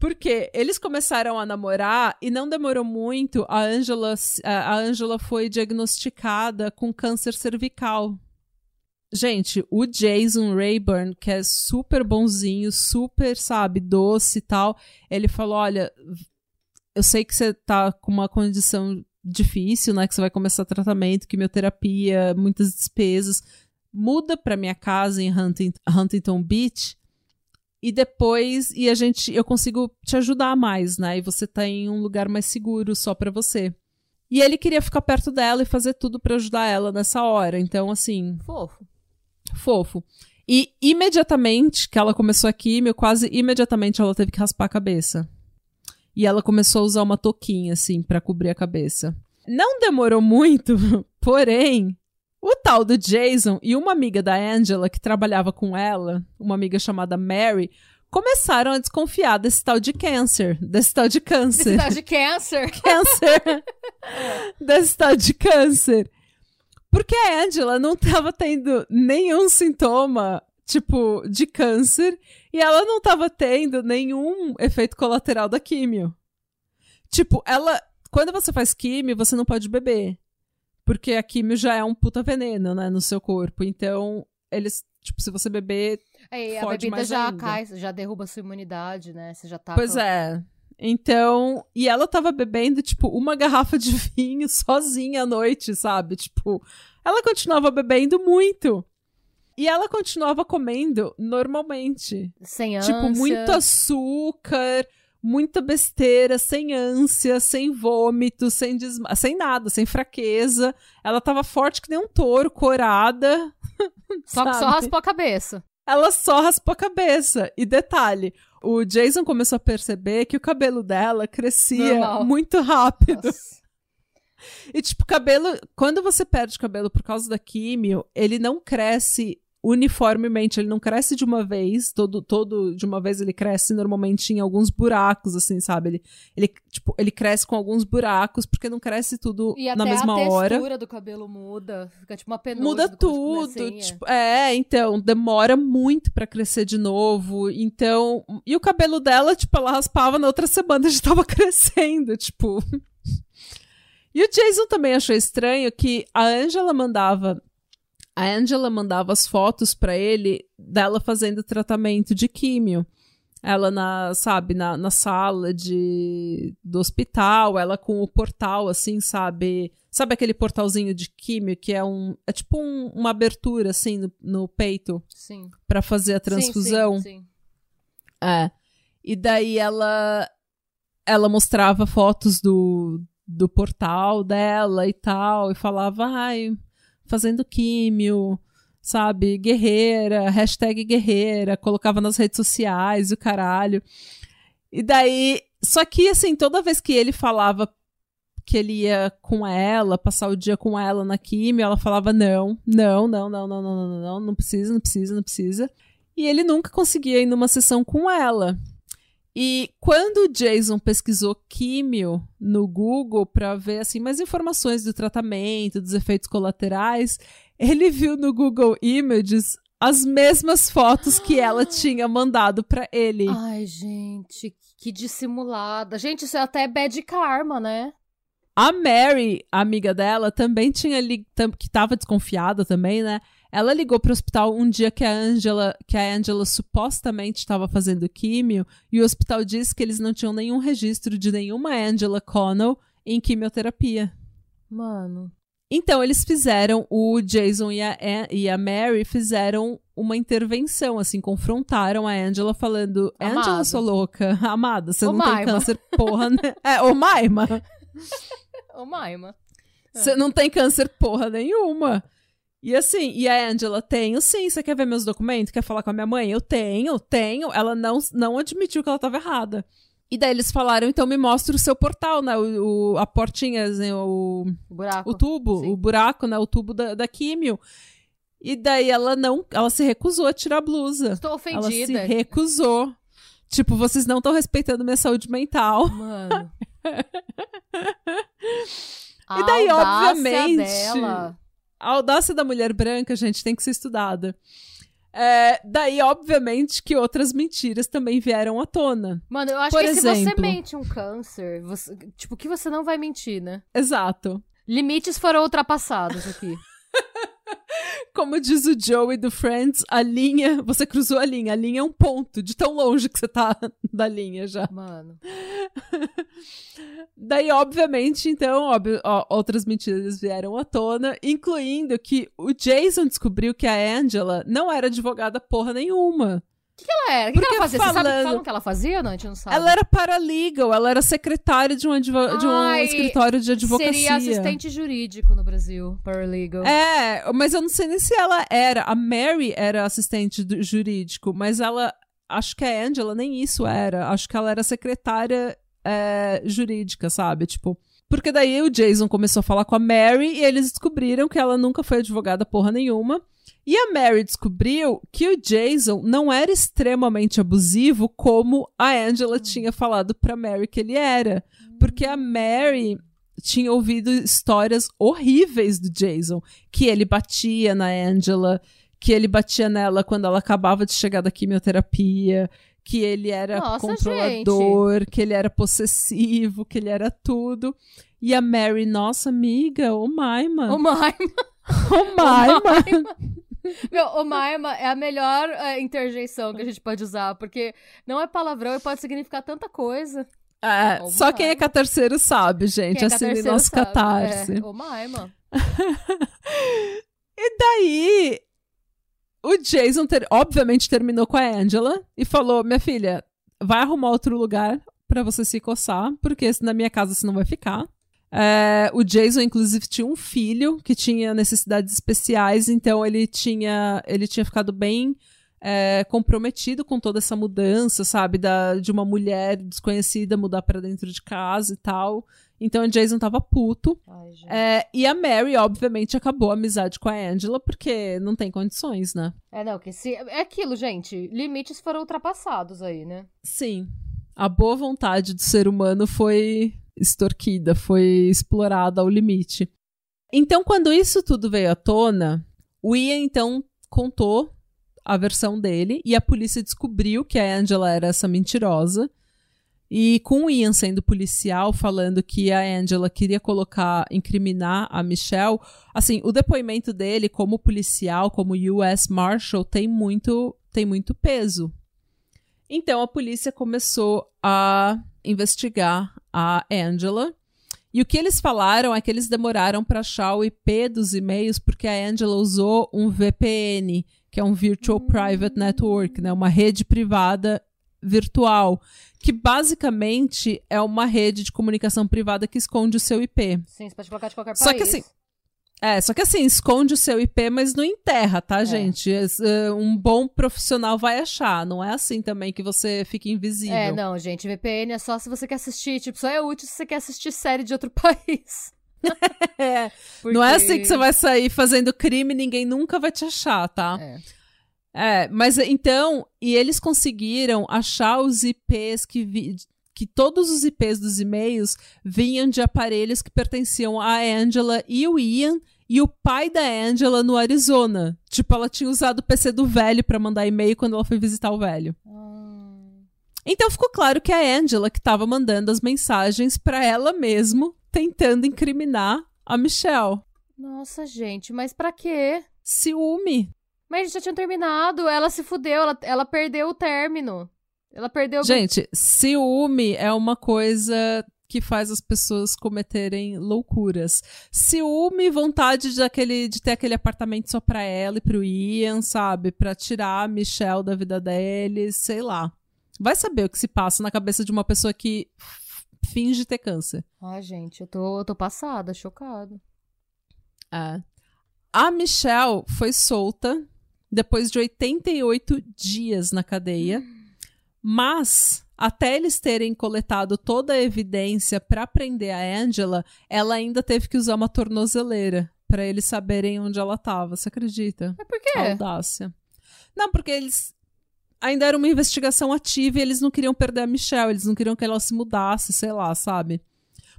Porque eles começaram a namorar e não demorou muito, a Angela, a Angela foi diagnosticada com câncer cervical. Gente, o Jason Rayburn, que é super bonzinho, super, sabe, doce e tal, ele falou: Olha, eu sei que você tá com uma condição difícil, né? Que você vai começar tratamento, quimioterapia, muitas despesas. Muda pra minha casa em Huntington, Huntington Beach e depois e a gente eu consigo te ajudar mais, né? E você tá em um lugar mais seguro só para você. E ele queria ficar perto dela e fazer tudo para ajudar ela nessa hora. Então, assim, fofo. Fofo. E imediatamente que ela começou a químio, quase imediatamente ela teve que raspar a cabeça. E ela começou a usar uma touquinha assim para cobrir a cabeça. Não demorou muito, porém, o tal do Jason e uma amiga da Angela que trabalhava com ela, uma amiga chamada Mary, começaram a desconfiar desse tal de câncer, desse tal de câncer. Desse tal de câncer. Câncer. desse tal de câncer. Porque a Angela não estava tendo nenhum sintoma, tipo, de câncer, e ela não estava tendo nenhum efeito colateral da químio. Tipo, ela. Quando você faz químio, você não pode beber. Porque a químio já é um puta veneno, né, no seu corpo. Então, eles, tipo, se você beber. É, a bebida já cai, já derruba a sua imunidade, né? Você já tá. Pois com... é. Então, e ela tava bebendo, tipo, uma garrafa de vinho sozinha à noite, sabe? Tipo, ela continuava bebendo muito. E ela continuava comendo normalmente. Sem ânsia. Tipo, muito açúcar, muita besteira, sem ânsia, sem vômito, sem desma sem nada, sem fraqueza. Ela tava forte que nem um touro, corada. Só que só raspou a cabeça. Ela só raspou a cabeça. E detalhe, o Jason começou a perceber que o cabelo dela crescia Normal. muito rápido. Nossa. E, tipo, cabelo. Quando você perde cabelo por causa da químio, ele não cresce uniformemente, ele não cresce de uma vez, todo, todo de uma vez ele cresce normalmente em alguns buracos, assim, sabe? Ele, ele, tipo, ele cresce com alguns buracos, porque não cresce tudo e na mesma hora. a textura do cabelo muda, fica tipo uma penugem. Muda tudo, tipo, é, então, demora muito para crescer de novo, então, e o cabelo dela, tipo, ela raspava na outra semana já tava crescendo, tipo... E o Jason também achou estranho que a Angela mandava a Angela mandava as fotos para ele dela fazendo tratamento de químio. Ela na, sabe, na, na sala de, do hospital, ela com o portal, assim, sabe? Sabe aquele portalzinho de químio que é um. É tipo um, uma abertura, assim, no, no peito? Sim. Pra fazer a transfusão? Sim, sim, sim. É. E daí ela. Ela mostrava fotos do, do portal dela e tal, e falava, ai, fazendo químio, sabe? Guerreira, hashtag guerreira, colocava nas redes sociais, o caralho. E daí, só que assim, toda vez que ele falava que ele ia com ela, passar o dia com ela na químio, ela falava não, não, não, não, não, não, não, não, não precisa, não precisa, não precisa. E ele nunca conseguia ir numa sessão com ela. E quando o Jason pesquisou químio no Google para ver assim mais informações do tratamento, dos efeitos colaterais, ele viu no Google Images as mesmas fotos que ela tinha mandado para ele. Ai, gente, que dissimulada. Gente, isso é até bad karma, né? A Mary, a amiga dela, também tinha li que estava desconfiada também, né? Ela ligou para o hospital um dia que a Angela, que a Angela supostamente estava fazendo químio, e o hospital disse que eles não tinham nenhum registro de nenhuma Angela Connell em quimioterapia. Mano. Então, eles fizeram, o Jason e a, e a Mary fizeram uma intervenção, assim, confrontaram a Angela falando: Amada. Angela, sou louca, amada, você não Maima. tem câncer, porra, né? É, ô Maima. ô Maima. Você não tem câncer, porra nenhuma. E assim, e a Angela, tenho sim, você quer ver meus documentos? Quer falar com a minha mãe? Eu tenho, tenho. Ela não, não admitiu que ela estava errada. E daí eles falaram, então me mostra o seu portal, né? O, o a portinha, assim, o, o buraco. O tubo, sim. o buraco, né? O tubo da, da químio. E daí ela não, ela se recusou a tirar a blusa. Estou ofendida. Ela se recusou. Tipo, vocês não estão respeitando minha saúde mental. Mano. e daí, obviamente. Dela a audácia da mulher branca, gente, tem que ser estudada. É, daí, obviamente, que outras mentiras também vieram à tona. Mano, eu acho Por que exemplo, se você mente um câncer, você, tipo, que você não vai mentir, né? Exato. Limites foram ultrapassados aqui. Como diz o Joey do Friends, a linha, você cruzou a linha, a linha é um ponto, de tão longe que você tá da linha já. Mano. Daí, obviamente, então, óbvio, ó, outras mentiras vieram à tona, incluindo que o Jason descobriu que a Angela não era advogada porra nenhuma. O que, que, ela era? O que, que, ela fazia? Falando... Você sabe falam que ela fazia? Não, a gente não sabe. Ela era paralegal, ela era secretária de um, advo... De um escritório de advocacia. Seria assistente jurídico no Brasil, paralegal. É, mas eu não sei nem se ela era. A Mary era assistente jurídico, mas ela. Acho que a Angela nem isso era. Acho que ela era secretária é, jurídica, sabe? Tipo. Porque daí o Jason começou a falar com a Mary e eles descobriram que ela nunca foi advogada porra nenhuma. E a Mary descobriu que o Jason não era extremamente abusivo como a Angela hum. tinha falado pra Mary que ele era. Porque a Mary tinha ouvido histórias horríveis do Jason. Que ele batia na Angela, que ele batia nela quando ela acabava de chegar da quimioterapia, que ele era Nossa, controlador, gente. que ele era possessivo, que ele era tudo. E a Mary, nossa amiga, ô Maima. Ô Maima. Ô Maima. Meu, o Maima é a melhor é, interjeição que a gente pode usar, porque não é palavrão e pode significar tanta coisa. É, só quem é catarceiro sabe, gente. Quem é Assine nosso sabe. catarse. É, o Maima. e daí, o Jason, ter, obviamente, terminou com a Angela e falou: Minha filha, vai arrumar outro lugar para você se coçar, porque na minha casa você não vai ficar. É, o Jason, inclusive, tinha um filho que tinha necessidades especiais, então ele tinha, ele tinha ficado bem é, comprometido com toda essa mudança, sabe? Da, de uma mulher desconhecida mudar para dentro de casa e tal. Então o Jason tava puto. Ai, é, e a Mary, obviamente, acabou a amizade com a Angela, porque não tem condições, né? É, não, que se. É aquilo, gente. Limites foram ultrapassados aí, né? Sim. A boa vontade do ser humano foi extorquida, foi explorada ao limite. Então, quando isso tudo veio à tona, o Ian então contou a versão dele e a polícia descobriu que a Angela era essa mentirosa. E com o Ian sendo policial, falando que a Angela queria colocar, incriminar a Michelle, assim, o depoimento dele como policial, como US Marshal, tem muito, tem muito peso. Então a polícia começou a investigar a Angela. E o que eles falaram é que eles demoraram para achar o IP dos e-mails porque a Angela usou um VPN, que é um Virtual Private Network, né, uma rede privada virtual, que basicamente é uma rede de comunicação privada que esconde o seu IP. Sim, você pode colocar de qualquer país. Só que assim, é, só que assim, esconde o seu IP, mas não enterra, tá, é. gente? É, um bom profissional vai achar. Não é assim também que você fica invisível. É, não, gente. VPN é só se você quer assistir. Tipo, só é útil se você quer assistir série de outro país. é, Porque... Não é assim que você vai sair fazendo crime e ninguém nunca vai te achar, tá? É. É, mas então, e eles conseguiram achar os IPs que, vi, que todos os IPs dos e-mails vinham de aparelhos que pertenciam a Angela e o Ian e o pai da Angela no Arizona. Tipo, ela tinha usado o PC do velho para mandar e-mail quando ela foi visitar o velho. Hum. Então ficou claro que é a Angela que estava mandando as mensagens para ela mesmo, tentando incriminar a Michelle. Nossa, gente, mas para quê? Ciúme. Mas já tinha terminado, ela se fudeu, ela, ela perdeu o término. Ela perdeu. Gente, ciúme é uma coisa que faz as pessoas cometerem loucuras. Ciúme, vontade de, aquele, de ter aquele apartamento só pra ela e pro Ian, sabe? Pra tirar a Michelle da vida deles, sei lá. Vai saber o que se passa na cabeça de uma pessoa que finge ter câncer. Ai, gente, eu tô, eu tô passada, chocada. É. A Michelle foi solta depois de 88 dias na cadeia. Hum mas, até eles terem coletado toda a evidência para prender a Angela, ela ainda teve que usar uma tornozeleira para eles saberem onde ela estava. Você acredita? Mas por quê? Audácia. Não, porque eles ainda era uma investigação ativa e eles não queriam perder a Michelle, eles não queriam que ela se mudasse, sei lá, sabe?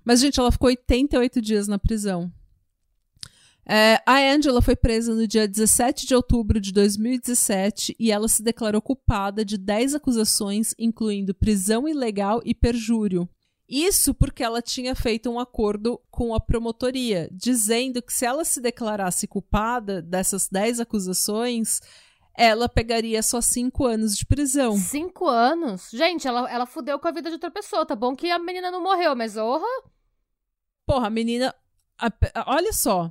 Mas, gente, ela ficou 88 dias na prisão. É, a Angela foi presa no dia 17 de outubro de 2017 e ela se declarou culpada de 10 acusações, incluindo prisão ilegal e perjúrio. Isso porque ela tinha feito um acordo com a promotoria, dizendo que se ela se declarasse culpada dessas 10 acusações, ela pegaria só 5 anos de prisão. 5 anos? Gente, ela, ela fudeu com a vida de outra pessoa. Tá bom que a menina não morreu, mas orra. Porra, a menina. A, olha só.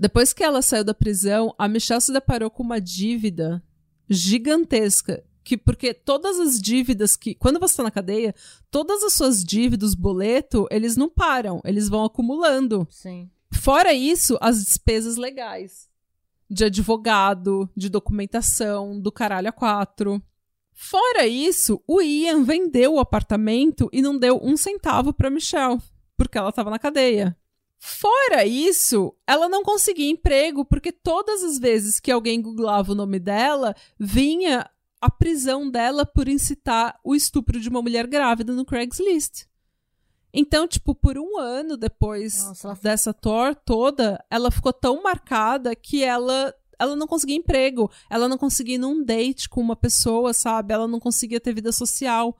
Depois que ela saiu da prisão, a Michelle se deparou com uma dívida gigantesca. Que, porque todas as dívidas que. Quando você está na cadeia, todas as suas dívidas, boleto, eles não param, eles vão acumulando. Sim. Fora isso, as despesas legais. De advogado, de documentação, do caralho a quatro. Fora isso, o Ian vendeu o apartamento e não deu um centavo para Michelle, porque ela estava na cadeia. Fora isso, ela não conseguia emprego porque todas as vezes que alguém googlava o nome dela, vinha a prisão dela por incitar o estupro de uma mulher grávida no Craigslist. Então, tipo, por um ano depois Nossa, dessa tour toda, ela ficou tão marcada que ela ela não conseguia emprego, ela não conseguia ir num date com uma pessoa, sabe? Ela não conseguia ter vida social.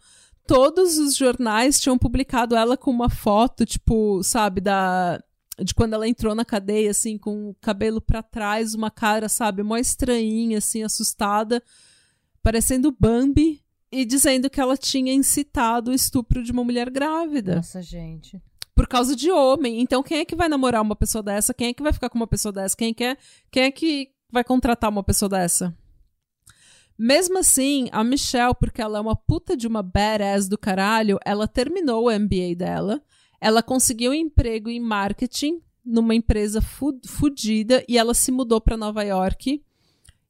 Todos os jornais tinham publicado ela com uma foto, tipo, sabe, da de quando ela entrou na cadeia, assim, com o cabelo para trás, uma cara, sabe, mó estranhinha, assim, assustada, parecendo Bambi, e dizendo que ela tinha incitado o estupro de uma mulher grávida. Nossa, gente. Por causa de homem. Então, quem é que vai namorar uma pessoa dessa? Quem é que vai ficar com uma pessoa dessa? Quem, quer, quem é que vai contratar uma pessoa dessa? Mesmo assim, a Michelle, porque ela é uma puta de uma badass do caralho, ela terminou o MBA dela, ela conseguiu um emprego em marketing numa empresa fudida e ela se mudou para Nova York,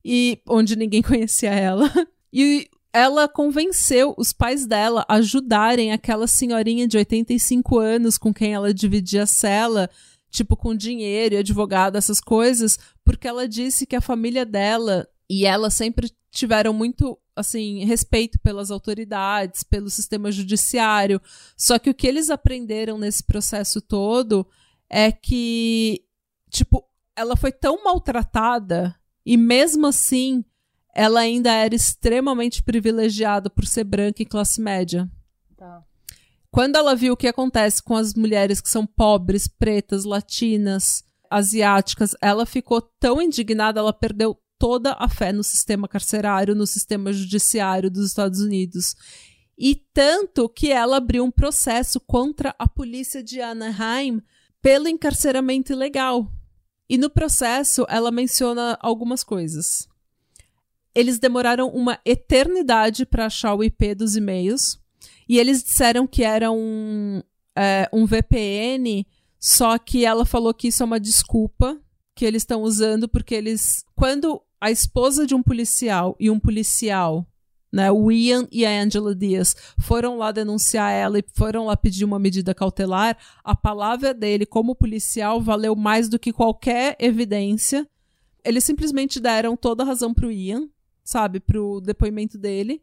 e onde ninguém conhecia ela. E ela convenceu os pais dela a ajudarem aquela senhorinha de 85 anos com quem ela dividia a cela, tipo com dinheiro e advogado, essas coisas, porque ela disse que a família dela e ela sempre tiveram muito assim respeito pelas autoridades, pelo sistema judiciário. Só que o que eles aprenderam nesse processo todo é que tipo ela foi tão maltratada e mesmo assim ela ainda era extremamente privilegiada por ser branca e classe média. Tá. Quando ela viu o que acontece com as mulheres que são pobres, pretas, latinas, asiáticas, ela ficou tão indignada, ela perdeu toda a fé no sistema carcerário, no sistema judiciário dos Estados Unidos. E tanto que ela abriu um processo contra a polícia de Anaheim pelo encarceramento ilegal. E no processo ela menciona algumas coisas. Eles demoraram uma eternidade para achar o IP dos e-mails. E eles disseram que era um, é, um VPN, só que ela falou que isso é uma desculpa que eles estão usando porque eles. Quando a esposa de um policial e um policial, né, o Ian e a Angela Diaz, foram lá denunciar ela e foram lá pedir uma medida cautelar, a palavra dele como policial valeu mais do que qualquer evidência. Eles simplesmente deram toda a razão pro Ian, sabe, pro depoimento dele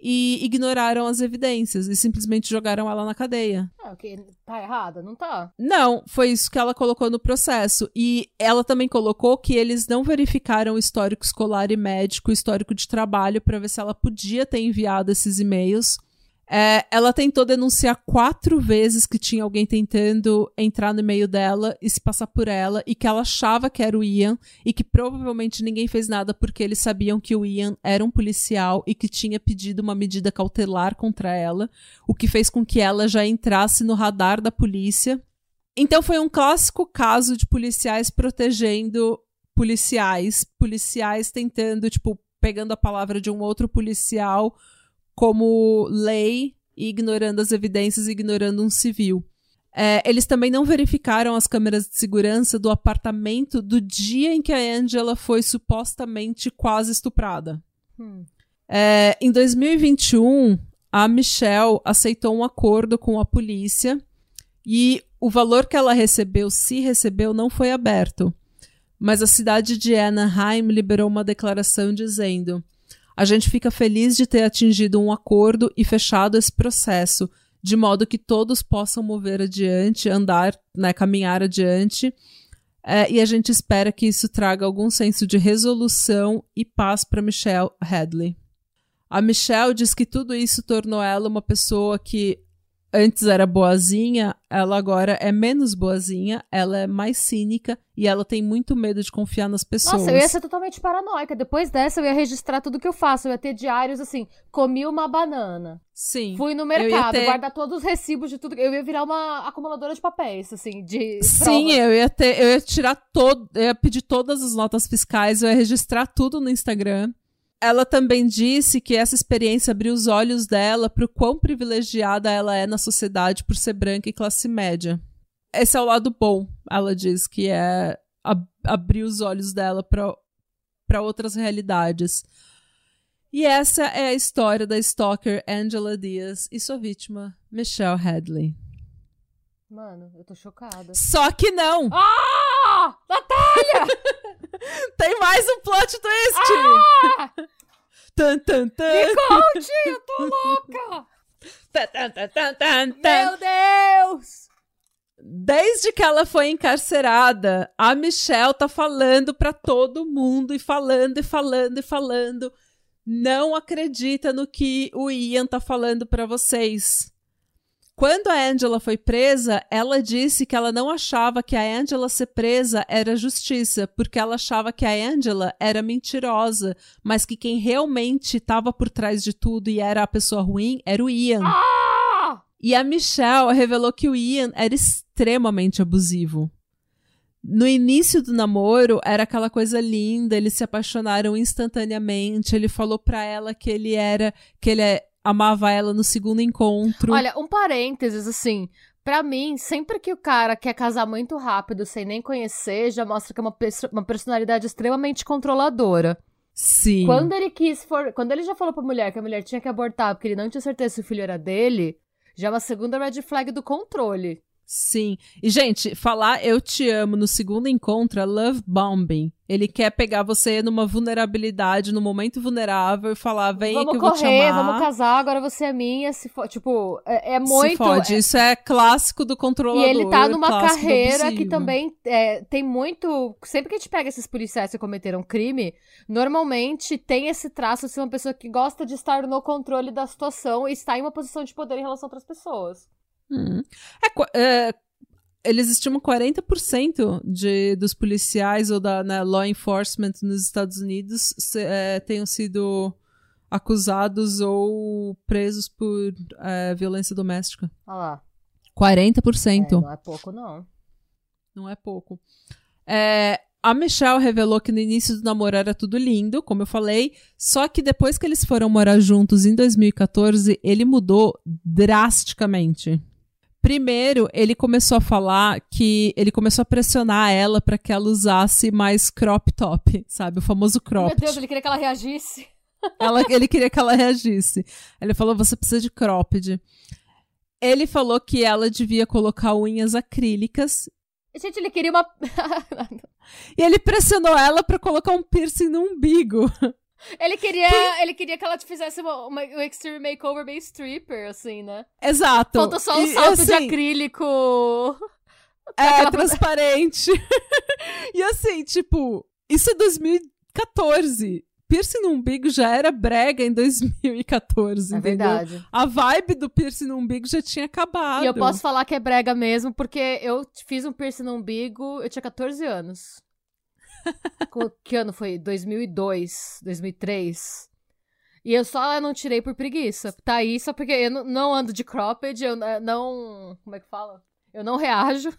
e ignoraram as evidências e simplesmente jogaram ela na cadeia. Ah, ok. Tá errada? Não tá. Não, foi isso que ela colocou no processo. E ela também colocou que eles não verificaram o histórico escolar e médico, o histórico de trabalho, para ver se ela podia ter enviado esses e-mails. É, ela tentou denunciar quatro vezes que tinha alguém tentando entrar no e-mail dela e se passar por ela, e que ela achava que era o Ian, e que provavelmente ninguém fez nada porque eles sabiam que o Ian era um policial e que tinha pedido uma medida cautelar contra ela, o que fez com que ela já entrasse no radar da polícia. Então foi um clássico caso de policiais protegendo policiais, policiais tentando, tipo, pegando a palavra de um outro policial como lei e ignorando as evidências e ignorando um civil. É, eles também não verificaram as câmeras de segurança do apartamento do dia em que a Angela foi supostamente quase estuprada. Hum. É, em 2021, a Michelle aceitou um acordo com a polícia e o valor que ela recebeu, se recebeu, não foi aberto. Mas a cidade de Anaheim liberou uma declaração dizendo: a gente fica feliz de ter atingido um acordo e fechado esse processo, de modo que todos possam mover adiante, andar, né, caminhar adiante. É, e a gente espera que isso traga algum senso de resolução e paz para Michelle Hadley. A Michelle diz que tudo isso tornou ela uma pessoa que antes era boazinha, ela agora é menos boazinha, ela é mais cínica e ela tem muito medo de confiar nas pessoas. Nossa, eu ia ser totalmente paranoica. Depois dessa, eu ia registrar tudo que eu faço. Eu ia ter diários assim: comi uma banana. Sim. Fui no mercado, ter... guardar todos os recibos de tudo. Eu ia virar uma acumuladora de papéis, assim, de. Sim, provas. eu ia ter. Eu ia tirar todo. Eu ia pedir todas as notas fiscais, eu ia registrar tudo no Instagram ela também disse que essa experiência abriu os olhos dela para o quão privilegiada ela é na sociedade por ser branca e classe média. Esse é o lado bom, ela diz, que é ab abrir os olhos dela para outras realidades. E essa é a história da stalker Angela Diaz e sua vítima, Michelle Hadley. Mano, eu tô chocada. Só que não! Ah! Natália! Tem mais um plot twist! Ah! Tan, tan, tan. Me conte! Eu tô louca! tan, tan, tan, tan, Meu Deus! Desde que ela foi encarcerada, a Michelle tá falando para todo mundo e falando e falando e falando. Não acredita no que o Ian tá falando para vocês. Quando a Angela foi presa, ela disse que ela não achava que a Angela ser presa era justiça, porque ela achava que a Angela era mentirosa, mas que quem realmente estava por trás de tudo e era a pessoa ruim era o Ian. Ah! E a Michelle revelou que o Ian era extremamente abusivo. No início do namoro, era aquela coisa linda, eles se apaixonaram instantaneamente. Ele falou pra ela que ele era. que ele é, amava ela no segundo encontro. Olha, um parênteses, assim. Pra mim, sempre que o cara quer casar muito rápido, sem nem conhecer, já mostra que é uma, uma personalidade extremamente controladora. Sim. Quando ele quis for... Quando ele já falou pra mulher que a mulher tinha que abortar porque ele não tinha certeza se o filho era dele, já é uma segunda red flag do controle. Sim. E, gente, falar eu te amo no segundo encontro é love bombing. Ele quer pegar você numa vulnerabilidade, num momento vulnerável e falar, vem vamos que eu correr, vou te amar. Vamos casar, agora você é minha. Se for, tipo, é, é muito... Se fode. É... Isso é clássico do controlador. E ele tá numa carreira que também é, tem muito... Sempre que a gente pega esses policiais que cometeram crime, normalmente tem esse traço de ser uma pessoa que gosta de estar no controle da situação e está em uma posição de poder em relação a outras pessoas. Hum. É, é, eles estimam 40% de, dos policiais ou da né, law enforcement nos Estados Unidos se, é, tenham sido acusados ou presos por é, violência doméstica. Olha lá. 40%. É, não é pouco, não. Não é pouco. É, a Michelle revelou que no início do namoro era tudo lindo, como eu falei, só que depois que eles foram morar juntos em 2014, ele mudou drasticamente. Primeiro, ele começou a falar que ele começou a pressionar ela para que ela usasse mais crop top, sabe? O famoso crop. Meu Deus, ele queria que ela reagisse. Ela, ele queria que ela reagisse. Ele falou: você precisa de cropped. Ele falou que ela devia colocar unhas acrílicas. Gente, ele queria uma. e ele pressionou ela para colocar um piercing no umbigo. Ele queria, que... ele queria que ela fizesse uma, uma, um extreme makeover meio stripper, assim, né? Exato. Falta só um e, salto assim, de acrílico. É, transparente. e assim, tipo, isso é 2014. Piercing no umbigo já era brega em 2014, é entendeu? verdade. A vibe do piercing no umbigo já tinha acabado. E eu posso falar que é brega mesmo, porque eu fiz um piercing no umbigo, eu tinha 14 anos. Que ano foi? 2002, 2003. E eu só não tirei por preguiça. Tá aí só porque eu não ando de cropped, eu não. Como é que fala? Eu não reajo.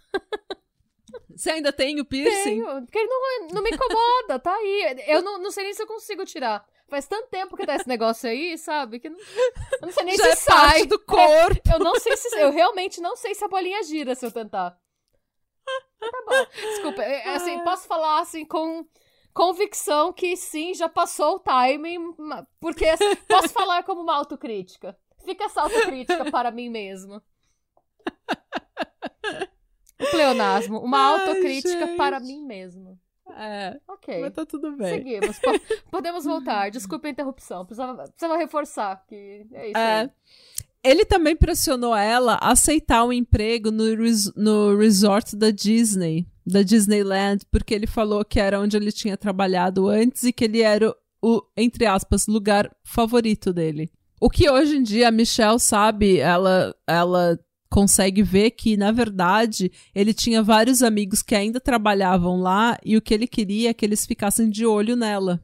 Você ainda tem o piercing? Tenho, porque ele não, não me incomoda, tá aí. Eu não, não sei nem se eu consigo tirar. Faz tanto tempo que tá esse negócio aí, sabe? Que não, eu não sei nem Já se é sai. Parte do corpo. Eu não sei se. Eu realmente não sei se a bolinha gira se eu tentar. Tá bom. Desculpa, é, é assim, posso falar assim com convicção que sim, já passou o timing, porque posso falar como uma autocrítica. Fica essa autocrítica para mim mesmo. O pleonasmo, uma Ai, autocrítica gente. para mim mesmo. É. Ok. Mas tá tudo bem. Seguimos. Podemos voltar. Desculpa a interrupção. Precisava, precisava reforçar que é isso. É. Aí. Ele também pressionou ela a aceitar um emprego no, res no resort da Disney, da Disneyland, porque ele falou que era onde ele tinha trabalhado antes e que ele era o, entre aspas, lugar favorito dele. O que hoje em dia a Michelle sabe, ela, ela consegue ver que, na verdade, ele tinha vários amigos que ainda trabalhavam lá e o que ele queria é que eles ficassem de olho nela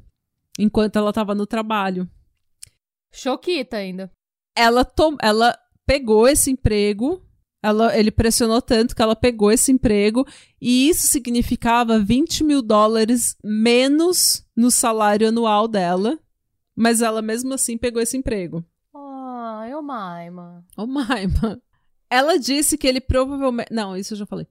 enquanto ela estava no trabalho. Choquita ainda ela, tom, ela pegou esse emprego, ela, ele pressionou tanto que ela pegou esse emprego, e isso significava 20 mil dólares menos no salário anual dela, mas ela mesmo assim pegou esse emprego. Ai, oh, ô Maima. Ô Maima. Ela disse que ele provavelmente. Não, isso eu já falei.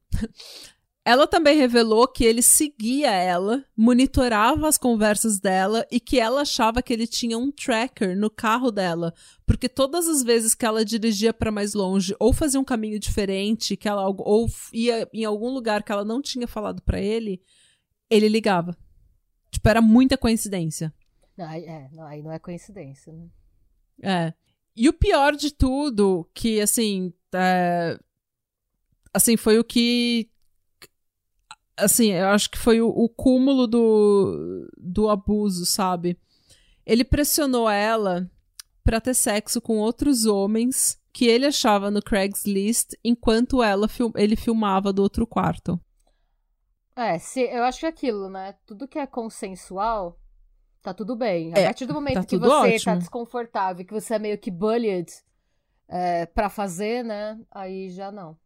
Ela também revelou que ele seguia ela, monitorava as conversas dela e que ela achava que ele tinha um tracker no carro dela, porque todas as vezes que ela dirigia para mais longe ou fazia um caminho diferente, que ela ou ia em algum lugar que ela não tinha falado para ele, ele ligava. Tipo, era muita coincidência. Não, é, não, aí não é coincidência, né? É. E o pior de tudo, que assim, é, assim foi o que assim, eu acho que foi o, o cúmulo do, do abuso, sabe? Ele pressionou ela para ter sexo com outros homens que ele achava no Craigslist enquanto ela ele filmava do outro quarto. É, se, eu acho que é aquilo, né? Tudo que é consensual, tá tudo bem. A é, partir do momento tá que você tá ótimo. tá desconfortável, que você é meio que bullied é, pra fazer, né? Aí já não.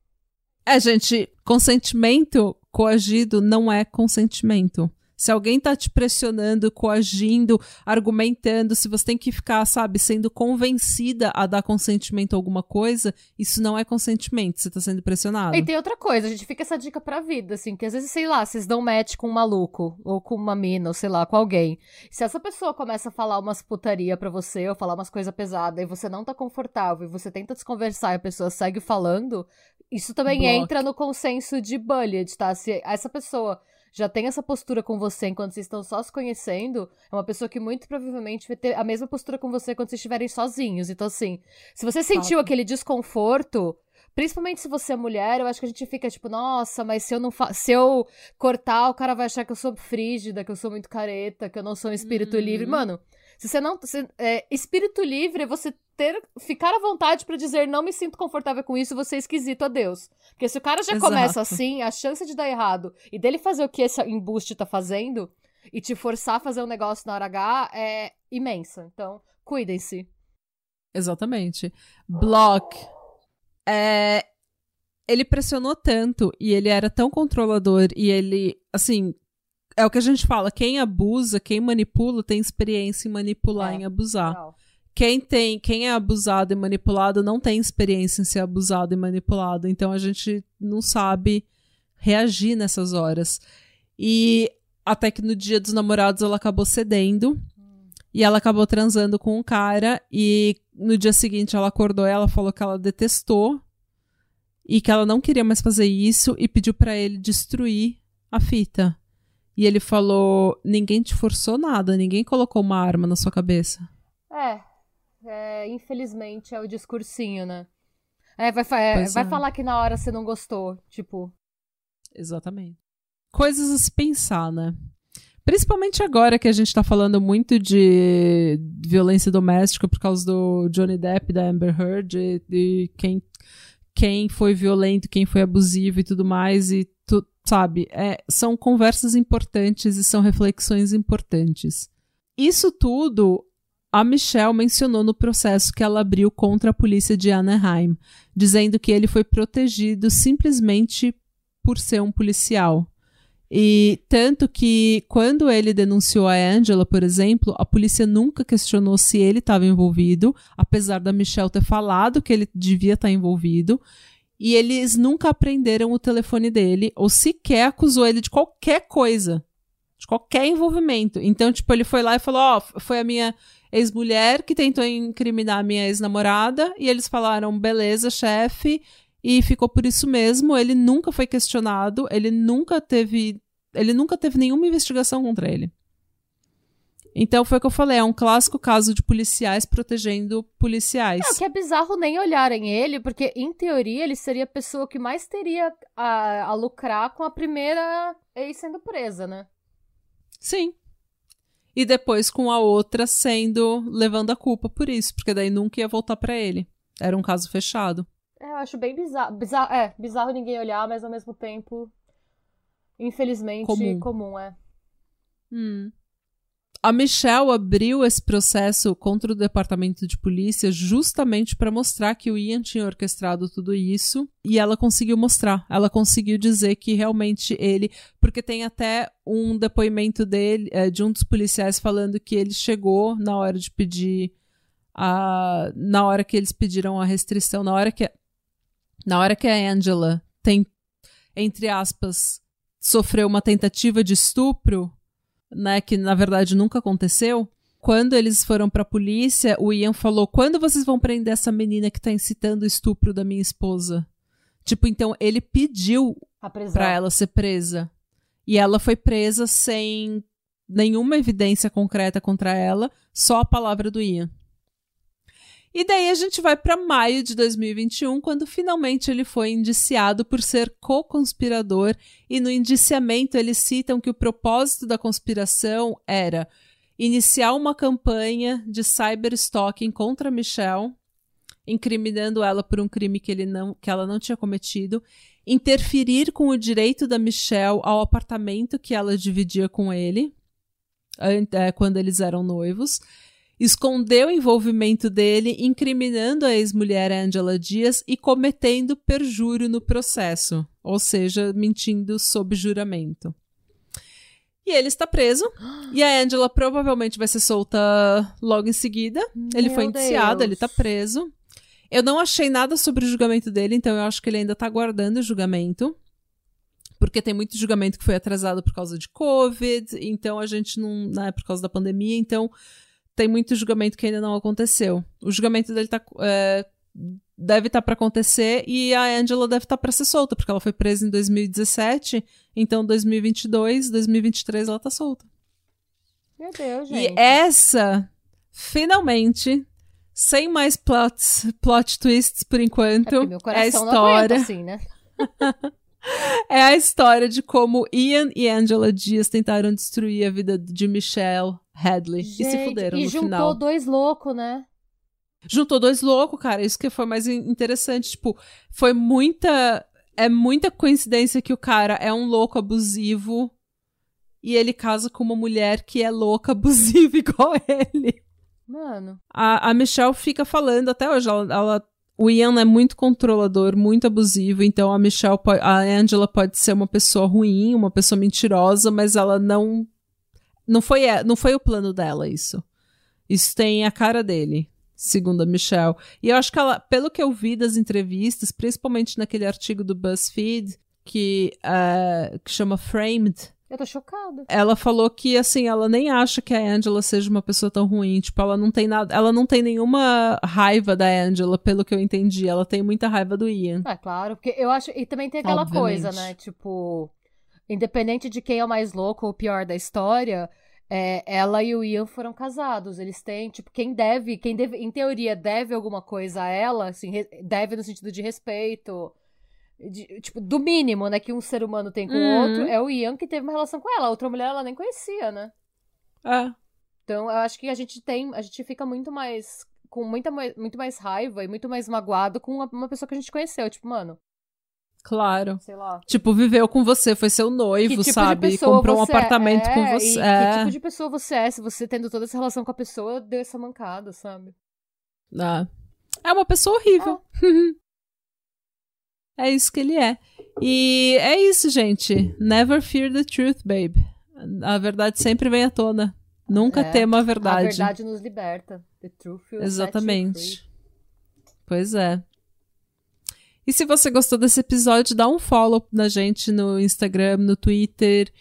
É, gente, consentimento coagido não é consentimento. Se alguém tá te pressionando, coagindo, argumentando, se você tem que ficar, sabe, sendo convencida a dar consentimento a alguma coisa, isso não é consentimento, você tá sendo pressionado. E tem outra coisa, a gente fica essa dica pra vida, assim, que às vezes, sei lá, vocês dão match com um maluco, ou com uma mina, ou sei lá, com alguém. Se essa pessoa começa a falar umas putaria pra você, ou falar umas coisas pesadas, e você não tá confortável, e você tenta desconversar e a pessoa segue falando, isso também Block. entra no consenso de bullied, tá? Se essa pessoa já tem essa postura com você enquanto vocês estão só se conhecendo, é uma pessoa que muito provavelmente vai ter a mesma postura com você quando vocês estiverem sozinhos. Então, assim, se você sentiu aquele desconforto, Principalmente se você é mulher, eu acho que a gente fica tipo, nossa, mas se eu não se eu cortar, o cara vai achar que eu sou frígida, que eu sou muito careta, que eu não sou um espírito uhum. livre. Mano, se você não. Se, é, espírito livre é você ter, ficar à vontade para dizer não me sinto confortável com isso, você é esquisito a Deus. Porque se o cara já Exato. começa assim, a chance de dar errado e dele fazer o que esse embuste tá fazendo e te forçar a fazer um negócio na hora H é imensa. Então, cuidem-se. Exatamente. Block. É, ele pressionou tanto e ele era tão controlador e ele, assim, é o que a gente fala, quem abusa, quem manipula, tem experiência em manipular, é, em abusar. Legal. Quem tem, quem é abusado e manipulado não tem experiência em ser abusado e manipulado, então a gente não sabe reagir nessas horas. E até que no dia dos namorados ela acabou cedendo. E ela acabou transando com um cara. E no dia seguinte ela acordou ela falou que ela detestou. E que ela não queria mais fazer isso. E pediu para ele destruir a fita. E ele falou: ninguém te forçou nada, ninguém colocou uma arma na sua cabeça. É, é infelizmente é o discursinho, né? É, vai, é, vai é. falar que na hora você não gostou, tipo. Exatamente. Coisas a se pensar, né? Principalmente agora que a gente tá falando muito de violência doméstica por causa do Johnny Depp, da Amber Heard, e, e quem, quem foi violento, quem foi abusivo e tudo mais, e tu, sabe? É, são conversas importantes e são reflexões importantes. Isso tudo a Michelle mencionou no processo que ela abriu contra a polícia de Anaheim, dizendo que ele foi protegido simplesmente por ser um policial. E tanto que quando ele denunciou a Angela, por exemplo, a polícia nunca questionou se ele estava envolvido, apesar da Michelle ter falado que ele devia estar envolvido e eles nunca aprenderam o telefone dele ou sequer acusou ele de qualquer coisa, de qualquer envolvimento. Então, tipo, ele foi lá e falou: Ó, oh, foi a minha ex-mulher que tentou incriminar a minha ex-namorada, e eles falaram: beleza, chefe, e ficou por isso mesmo. Ele nunca foi questionado, ele nunca teve. Ele nunca teve nenhuma investigação contra ele. Então foi o que eu falei, é um clássico caso de policiais protegendo policiais. É, o que é bizarro nem olharem ele, porque em teoria ele seria a pessoa que mais teria a, a lucrar com a primeira ex sendo presa, né? Sim. E depois com a outra sendo levando a culpa por isso, porque daí nunca ia voltar para ele. Era um caso fechado. É, eu acho bem bizarro, bizarro. É, bizarro ninguém olhar, mas ao mesmo tempo, infelizmente, comum, comum é. Hum a Michelle abriu esse processo contra o departamento de polícia justamente para mostrar que o Ian tinha orquestrado tudo isso e ela conseguiu mostrar. Ela conseguiu dizer que realmente ele, porque tem até um depoimento dele, é, de um dos policiais falando que ele chegou na hora de pedir a, na hora que eles pediram a restrição, na hora que na hora que a Angela tem entre aspas sofreu uma tentativa de estupro né, que na verdade nunca aconteceu. Quando eles foram para a polícia, o Ian falou: "Quando vocês vão prender essa menina que tá incitando o estupro da minha esposa?" Tipo, então ele pediu para ela ser presa. E ela foi presa sem nenhuma evidência concreta contra ela, só a palavra do Ian. E daí a gente vai para maio de 2021, quando finalmente ele foi indiciado por ser co-conspirador, e no indiciamento eles citam que o propósito da conspiração era iniciar uma campanha de cyberstalking contra Michelle, incriminando ela por um crime que, ele não, que ela não tinha cometido, interferir com o direito da Michelle ao apartamento que ela dividia com ele, é, quando eles eram noivos, escondeu o envolvimento dele, incriminando a ex-mulher Angela Dias e cometendo perjúrio no processo, ou seja, mentindo sob juramento. E ele está preso. E a Angela provavelmente vai ser solta logo em seguida. Meu ele foi indiciado, ele está preso. Eu não achei nada sobre o julgamento dele, então eu acho que ele ainda está aguardando o julgamento. Porque tem muito julgamento que foi atrasado por causa de Covid, então a gente não. Né, por causa da pandemia, então tem muito julgamento que ainda não aconteceu. O julgamento dele tá, é, deve estar tá para acontecer e a Angela deve estar tá para ser solta, porque ela foi presa em 2017, então 2022, 2023 ela tá solta. Meu Deus, gente. E essa, finalmente, sem mais plots, plot twists por enquanto, é, meu coração é a história. Não assim, né? é a história de como Ian e Angela Dias tentaram destruir a vida de Michelle Hadley Gente, e se fuderam e no final. E juntou dois loucos, né? Juntou dois loucos, cara. Isso que foi mais interessante. Tipo, foi muita. É muita coincidência que o cara é um louco abusivo e ele casa com uma mulher que é louca abusiva igual ele. Mano. A, a Michelle fica falando até hoje. Ela, ela, o Ian é muito controlador, muito abusivo. Então a Michelle, pode, a Angela pode ser uma pessoa ruim, uma pessoa mentirosa, mas ela não não foi, não foi o plano dela isso. Isso tem a cara dele, segundo a Michelle. E eu acho que ela, pelo que eu vi das entrevistas, principalmente naquele artigo do BuzzFeed, que, uh, que chama Framed, eu tô chocada. Ela falou que, assim, ela nem acha que a Angela seja uma pessoa tão ruim. Tipo, ela não tem nada. Ela não tem nenhuma raiva da Angela, pelo que eu entendi. Ela tem muita raiva do Ian. É, claro. Porque eu acho. E também tem aquela Obviamente. coisa, né? Tipo independente de quem é o mais louco ou pior da história, é, ela e o Ian foram casados. Eles têm, tipo, quem deve, quem deve, em teoria, deve alguma coisa a ela, assim, deve no sentido de respeito. De, tipo, do mínimo, né, que um ser humano tem com o uhum. outro, é o Ian que teve uma relação com ela. A outra mulher ela nem conhecia, né? É. Então, eu acho que a gente tem, a gente fica muito mais com muita, muito mais raiva e muito mais magoado com uma, uma pessoa que a gente conheceu. Tipo, mano, Claro. Sei lá. Tipo, viveu com você, foi seu noivo, tipo sabe? Comprou um apartamento é, com você. É. Que tipo de pessoa você é? Se você tendo toda essa relação com a pessoa, deu essa mancada, sabe? Ah. É uma pessoa horrível. É. é isso que ele é. E é isso, gente. Never fear the truth, babe. A verdade sempre vem à tona. Nunca é. tema a verdade. A verdade nos liberta. The truth will Exatamente. Pois é. E se você gostou desse episódio, dá um follow na gente no Instagram, no Twitter,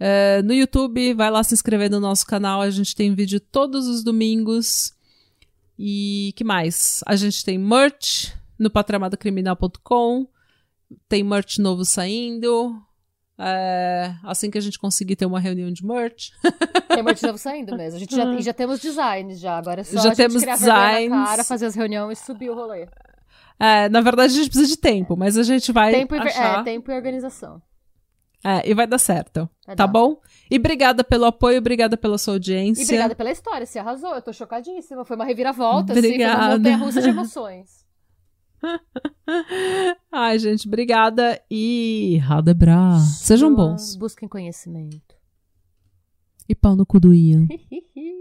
uh, no YouTube. Vai lá se inscrever no nosso canal. A gente tem vídeo todos os domingos. E que mais? A gente tem merch no patramadocriminal.com. Tem merch novo saindo. É, assim que a gente conseguir ter uma reunião de merch. Tem merch novo saindo mesmo. A gente já, já temos designs já. Agora é só já a gente criar designs. na cara, fazer as reuniões e subir o rolê. É, na verdade, a gente precisa de tempo, mas a gente vai. Tempo e, achar... É, tempo e organização. É, e vai dar certo. Vai tá dar. bom? E obrigada pelo apoio, obrigada pela sua audiência. E obrigada pela história, você arrasou. Eu tô chocadíssima. Foi uma reviravolta, obrigada. assim, foi uma montanha russa de emoções. Ai, gente, obrigada e Radebra. Sejam bons. Busquem conhecimento. E pau no cu do Ian.